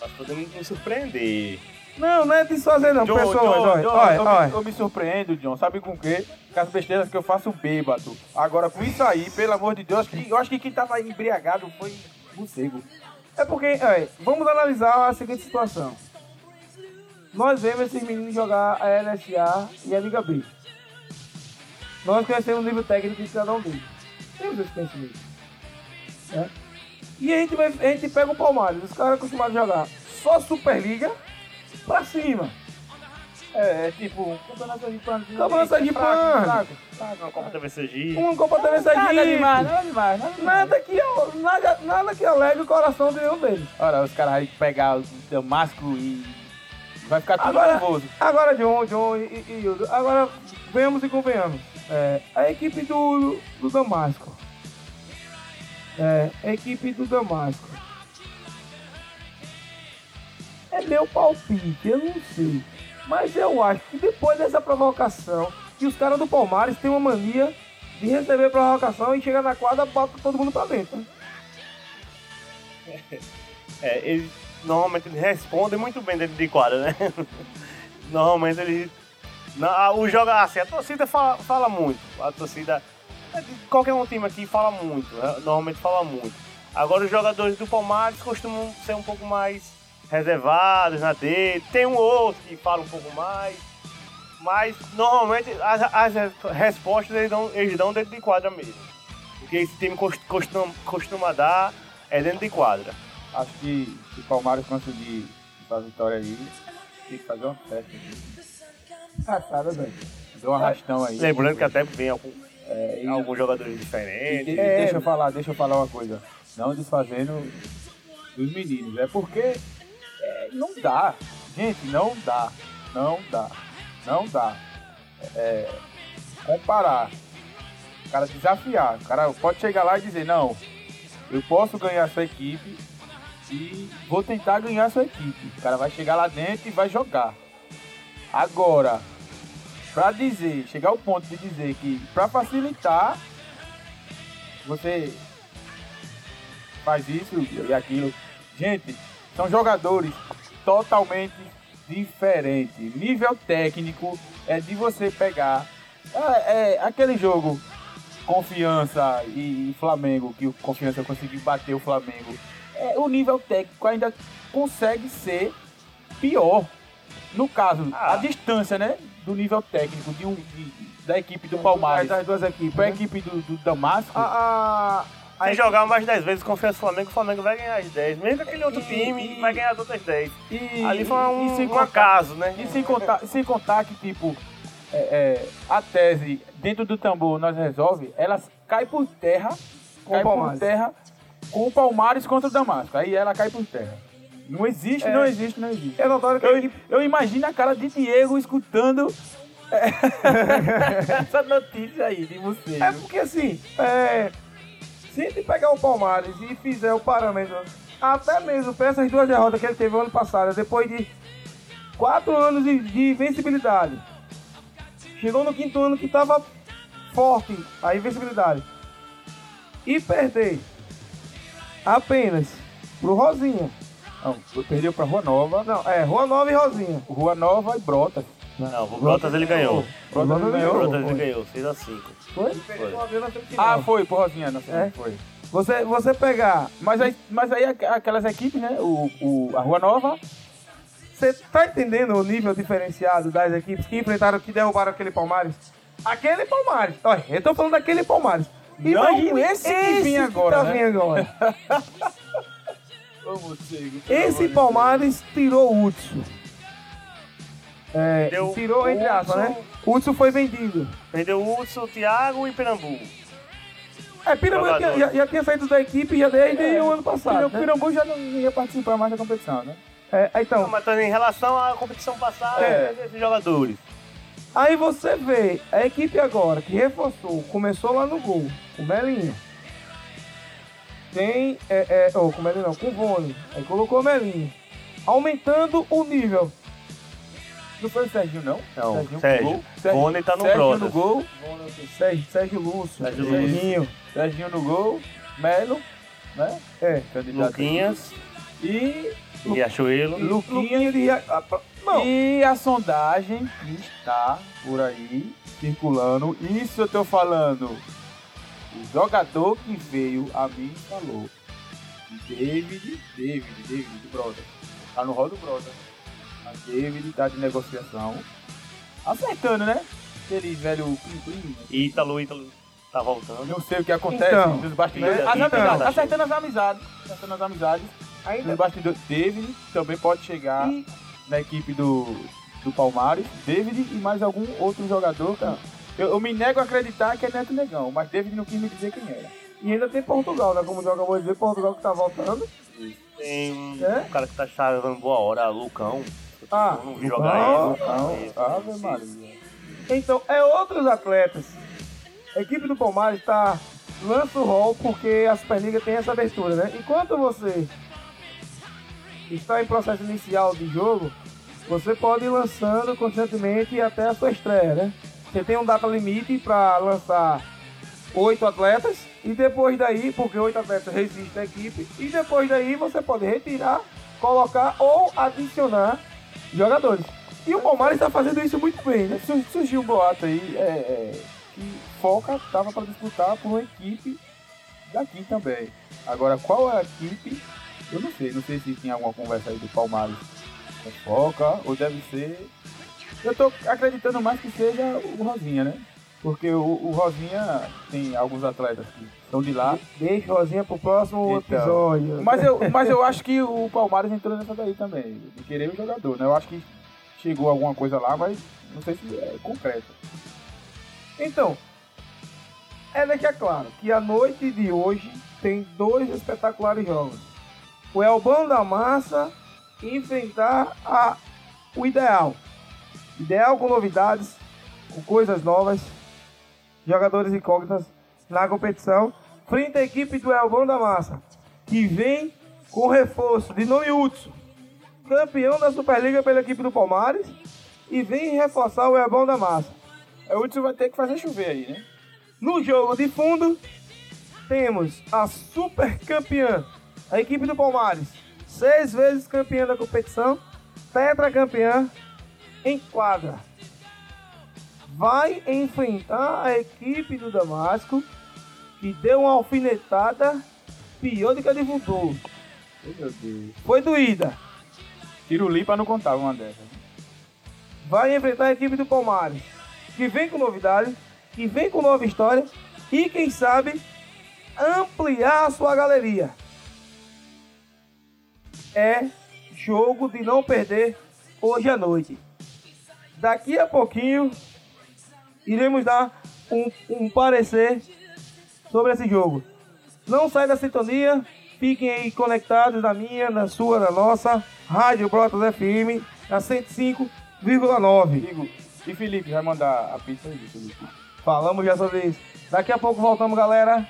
Nós podemos nos surpreender. Não, não é desfazer não, John, pessoal. John, olha, John, olha, eu, olha. Me, eu me surpreendo, John. Sabe com o quê? Com as besteiras que eu faço bêbado. Agora, com isso aí, pelo amor de Deus, que- eu acho que quem tava embriagado foi morcego. É porque, olha, vamos analisar a seguinte situação. Nós vemos esses meninos jogar a LSA e a Liga B. Nós conhecemos o nível técnico de cada um deles. Temos esse conhecimento. né? E a gente, vai, a gente pega o Palmares, os caras acostumados a jogar só Superliga pra cima. É, é tipo, campeonato de pano. Campeonato de pano. Uma Copa TV Sergipe. Uma Copa TV Nada Sergipe. demais, nada demais, nada demais. Nada que, nada, nada que alegre o coração de nenhum deles. Ora, os caras aí pegar o Damasco e vai ficar tudo Agora, nervoso. agora John, John e, e, e Hildo, agora venhamos e convenhamos. É, a equipe do, do Damasco. É, a equipe do Damasco. É meu palpite, eu não sei. Mas eu acho que depois dessa provocação, que os caras do Palmares têm uma mania de receber provocação e chegar na quadra, bota todo mundo pra dentro. né? É, eles normalmente eles respondem muito bem dentro de quadra, né? Normalmente eles. Na, o joga assim, a torcida fala, fala muito. A torcida. é Qualquer um time aqui fala muito, né? normalmente fala muito. Agora os jogadores do Palmares costumam ser um pouco mais reservados na dele. Tem um outro que fala um pouco mais. Mas normalmente as, as respostas eles dão, eles dão dentro de quadra mesmo. O que esse time cost- costuma, costuma dar é dentro de quadra. Acho que se o Palmares conseguir essa vitória aí, tem que fazer uma festa. Engraçado, velho. Deu um arrastão aí. Lembrando que até vem algum, É, e- alguns jogadores e diferentes. e É. deixa eu falar, deixa eu falar uma coisa. Não desfazendo dos meninos. É porque não dá. Gente, não dá. Não dá. Não dá. É, comparar. O cara desafiar. O cara pode chegar lá e dizer, não, eu posso ganhar sua equipe e vou tentar ganhar sua equipe. O cara vai chegar lá dentro e vai jogar. Agora, pra dizer, chegar ao ponto de dizer que pra facilitar, você faz isso e aquilo. Gente, são jogadores totalmente diferentes. Nível técnico é de você pegar. É, é aquele jogo Confiança e, e Flamengo, que o Confiança conseguiu bater o Flamengo. É, o nível técnico ainda consegue ser pior. No caso, Ah. a distância, né? Do nível técnico de um, de- da equipe do Palmares Das duas equipes. para a né? equipe do, do Damasco. A, a, Se jogar mais 10 vezes confiança no Flamengo, o Flamengo vai ganhar as 10. Mesmo que aquele outro E- time e- vai ganhar as outras 10. e, Ali foi um, um contar- acaso, né? E sem contar, sem contar que, tipo, é, é, a tese dentro do tambor nós resolve, ela cai por terra, Com cai Palmares. por terra com o Palmares contra o Damasco. Aí ela cai por terra. Não existe, É. não existe, não existe. É notório que Eu, equipe eu imagino a cara de Diego escutando é, essa notícia aí de você. É porque assim, é, se gente pegar o Palmares e fizer o parâmetro, até mesmo para essas duas derrotas que ele teve ano passado, depois de quatro anos de, de invencibilidade, chegou no quinto ano que estava forte a invencibilidade, e perder apenas pro Rosinha. Não, perdeu pra Rua Nova. Não, é Rua Nova e Rosinha. Rua Nova e Brotas. Não, o Brotas ele ganhou. Brotas O ganhou. Brotas ele ganhou, 6x5. Foi? Foi. Ah, foi, por Rosinha, não sei. É? Foi. Você, você pegar Mas aí, mas aí aqu- aquelas equipes, né? O, o, a Rua Nova, Você tá entendendo o nível diferenciado das equipes que enfrentaram, que derrubaram aquele Palmares? Aquele Palmares. Olha, eu tô falando daquele Palmares. Não esse que vinha agora, tá né? vindo agora. Vamos, Diego. Esse Palmares tirou o Hudson. É, tirou entre aspas, né? Hudson foi vendido. Perdeu o Hudson, Thiago e Perambu. É, Pirambu já, Jogador. já, já tinha saído da equipe já desde o ano passado. O né? Pirambu já não ia participar mais da competição, né? É, Não, então, mas tá em relação à competição passada, É. esses jogadores. aí você vê a equipe agora que reforçou, começou lá no gol, com o Melinho. Tem, é, é, oh, com o Melinho não, com o Vone. Aí colocou o Melinho. Aumentando o nível. Não foi o Serginho, não? Não, Serginho Sérgio. Sérgio- Rony tá no Sérgio no gol. Sérgio, Sérgio Lúcio, Sérgio Serginho. Serginho no gol. Melo, né? É. Candidato. Luquinhas E, e Riachuelo. Luquinha de. ah, Não, e a sondagem que está por aí circulando. Isso eu tô falando. O jogador que veio a mim falou. David, David, David do Brother. Tá no rol do Brother. David tá de negociação. Acertando, né? Aquele velho plim plim. Ítalo, Ítalo tá voltando. Não sei o que acontece Então, nos bastidores. né? As Então. amizades, acertando as amizades. Acertando as amizades. ainda. Bastidores. David também pode chegar E, na equipe do, do Palmares. David e mais algum outro jogador. Cara. Eu, eu me nego a acreditar que é Neto Negão, mas David não quis me dizer quem era. e ainda tem Portugal, né? Como de dizer, Portugal que tá voltando. Tem um É? cara que tá chegando boa hora, Lucão. Ah, não jogar Lucão. ele. Não, Ave. Maria. Então, é outros atletas. A equipe do Palmares está lança o rol porque a Superliga tem essa abertura, né? Enquanto você está em processo inicial de jogo, você pode ir lançando constantemente até a sua estreia, né? Você tem um data limite para lançar oito atletas e depois daí, porque oito atletas resistem à equipe, e depois daí você pode retirar, colocar ou adicionar jogadores. E o Palmares está fazendo isso muito bem, né? Sur- Surgiu um boato aí é, é, que Foca tava para disputar por uma equipe daqui também. Agora, qual é a equipe? Eu não sei. Não sei se tinha alguma conversa aí do Palmares com Foca ou deve ser. Eu tô acreditando mais que seja o Rosinha, né? Porque o, o Rosinha tem alguns atletas que são de lá. Deixa o Rosinha pro próximo Então, episódio. Mas eu, mas eu acho que o Palmares entrou nessa daí também, de querer o jogador, né? Eu acho que chegou alguma coisa lá, mas não sei se é concreto. Então, é deixar claro que a noite de hoje tem dois espetaculares jogos. O Elbão da Massa enfrentar a, o ideal. Ideal com novidades, com coisas novas, jogadores incógnitas na competição, frente à equipe do Elbão da Massa, que vem com reforço de nome Hudson, campeão da Superliga pela equipe do Palmares, e vem reforçar o Elbão da Massa. É, O Hudson vai ter que fazer chover aí, né? No jogo de fundo, temos a super campeã, a equipe do Palmares, seis vezes campeã da competição, tetracampeã em quadra. Vai enfrentar a equipe do Damasco, que deu uma alfinetada pior do que a de Voodoo. Meu Deus. Foi doída. Tirulipa não contava uma dessas. vai enfrentar a equipe do Palmares, que vem com novidade, que vem com nova história e, quem sabe, ampliar a sua galeria. É jogo de não perder hoje à noite. Daqui a pouquinho iremos dar um, um parecer sobre esse jogo. Não sai da sintonia, fiquem aí conectados na minha, na sua, na nossa Rádio Brotas FM, na 105,9. E Felipe vai mandar a pizza aí, Felipe. Falamos já sobre isso. Daqui a pouco voltamos, galera.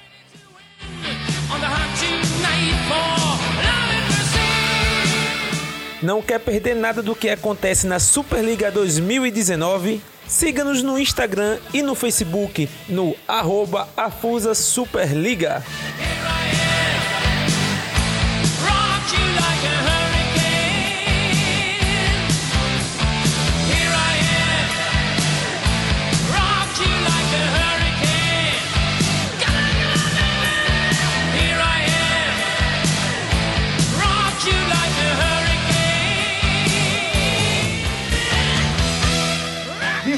Não quer perder nada do que acontece na Superliga 2019? Siga-nos no Instagram e no Facebook no arroba Afusa Superliga.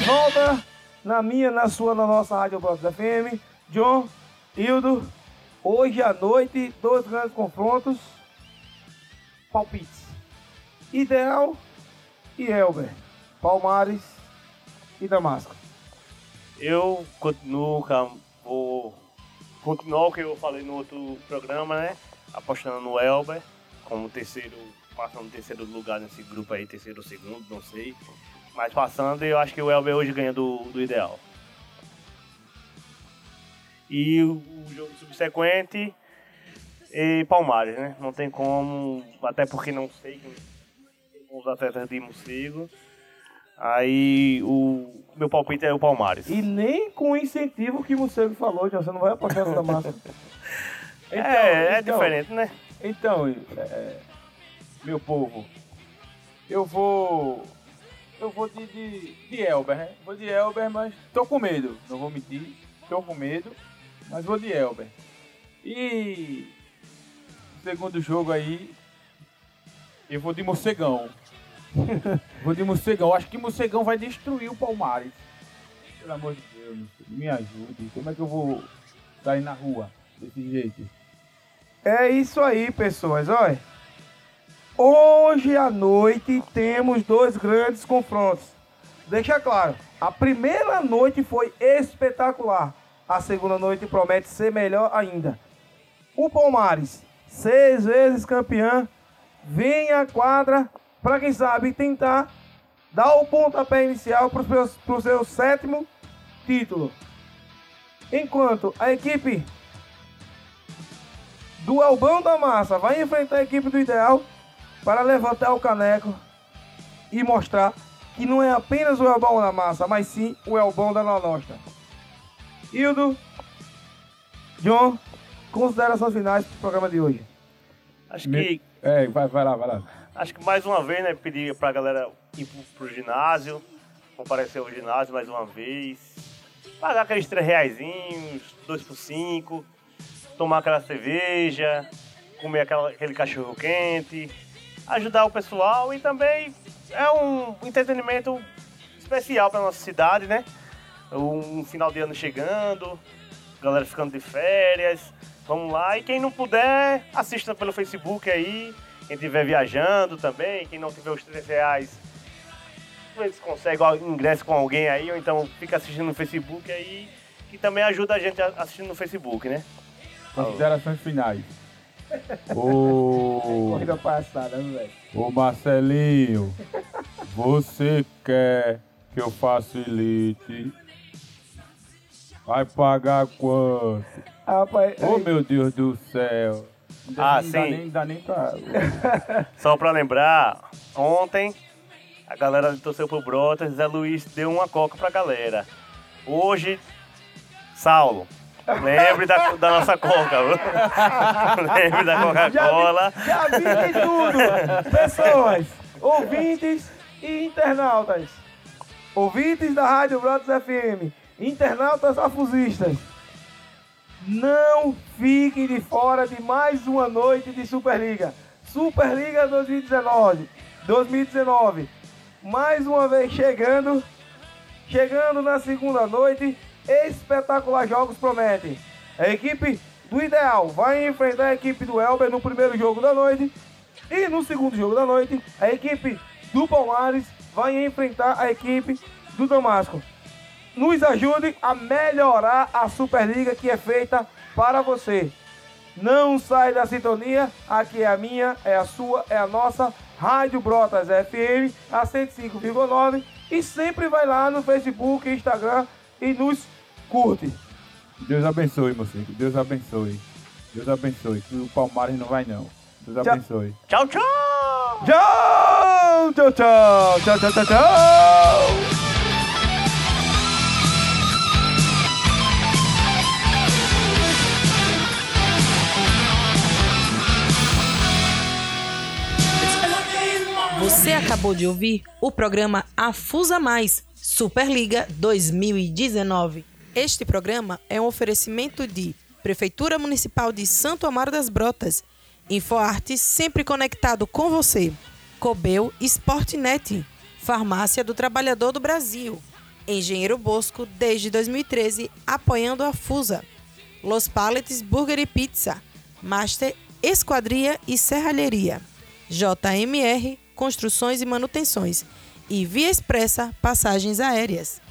Volta na minha, na sua, na nossa Rádio Brotas FM. John, Hildo, hoje à noite, dois grandes confrontos. Palpites. Ideal e Elber. Palmares e Damasco. Eu continuo, vou continuar o que eu falei no outro programa, né? Apostando no Elber como terceiro, passando terceiro lugar nesse grupo aí, terceiro ou segundo, não sei. Mas passando, eu acho que o Elber hoje ganha do, do ideal. E o, o jogo subsequente e Palmares, né? Não tem como, até porque não sei são os atletas de Morcego. Aí o meu palpite é o Palmares. E nem com o incentivo que o Morcego falou, John, você não vai apostar no Damasco. é, é então, diferente, né? Então, é, meu povo, eu vou. Eu vou de, de, de Elber, né? Vou de Elber, mas tô com medo. Não vou mentir, tô com medo, mas vou de Elber. E. Segundo jogo aí, eu vou de Morcegão. vou de Morcegão. Acho que Morcegão vai destruir o Palmares. Pelo amor de Deus, me ajude. Como é que eu vou sair na rua desse jeito? É isso aí, pessoas. Olha, hoje à noite temos dois grandes confrontos. Deixa claro, a primeira noite foi espetacular. A segunda noite promete ser melhor ainda. O Palmares, seis vezes campeão, vem à quadra para quem sabe tentar dar o pontapé inicial para o seu sétimo título. Enquanto a equipe do Elbão da Massa vai enfrentar a equipe do Ideal para levantar o caneco e mostrar que não é apenas o Elbão da Massa, mas sim o Elbão da Nostra. Hildo, John, considerações finais para o programa de hoje. Acho que. É, vai, vai lá, vai lá. Acho que mais uma vez, né, pedir pra galera ir pro, pro ginásio, comparecer ao ginásio mais uma vez, pagar aqueles três reaisinhos, dois por cinco, tomar aquela cerveja, comer aquela, aquele cachorro quente, ajudar o pessoal e também é um entretenimento especial para nossa cidade, né? Um final de ano chegando, galera ficando de férias, vamos lá. E quem não puder, assista pelo Facebook aí. Quem estiver viajando também, quem não tiver os 3 reais, eles conseguem ingresso com alguém aí, ou então fica assistindo no Facebook aí, que também ajuda a gente assistindo no Facebook, né? Considerações finais. Ô. Corrida passada, né, velho? Ô Marcelinho, você quer que eu facilite? Vai pagar quanto? Rapaz, Oh meu Deus do céu. Ah, não dá sim. nem, dá nem pra. Só pra lembrar, ontem a galera torceu pro Brotas, Zé Luiz deu uma coca pra galera. Hoje, Saulo, lembre da, da nossa coca. lembre da Coca-Cola. Já vi de tudo. Pessoas, ouvintes e internautas. Ouvintes da Rádio Brotas FM. Internautas afusistas. Não fiquem de fora de mais uma noite de Superliga. Superliga 2019. 2019. Mais uma vez chegando. Chegando na segunda noite. Espetacular jogos prometem. A equipe do Ideal vai enfrentar a equipe do Elber no primeiro jogo da noite. E no segundo jogo da noite, a equipe do Palmares vai enfrentar a equipe do Damasco. nos ajude a melhorar a Superliga que é feita para você. Não sai da sintonia, aqui é a minha, é a sua, é a nossa Rádio Brotas FM, a 105,9 e sempre vai lá no Facebook, Instagram e nos curte. Deus abençoe, mocinho. Deus abençoe. Deus abençoe. Que o Palmares não vai não. Deus Tchau. abençoe. Tchau, tchau! Tchau, tchau, tchau, tchau, tchau, tchau, tchau. Você acabou de ouvir o programa Afusa Mais Superliga 2019. Este programa é um oferecimento de Prefeitura Municipal de Santo Amaro das Brotas, InfoArte sempre conectado com você, Cobel Sportnet, Farmácia do Trabalhador do Brasil, Engenheiro Bosco desde 2013 apoiando a Fusa, Los Paletes Burger e Pizza, Master Esquadria e Serralheria, JMR Construções e Manutenções. E Via Expressa Passagens Aéreas.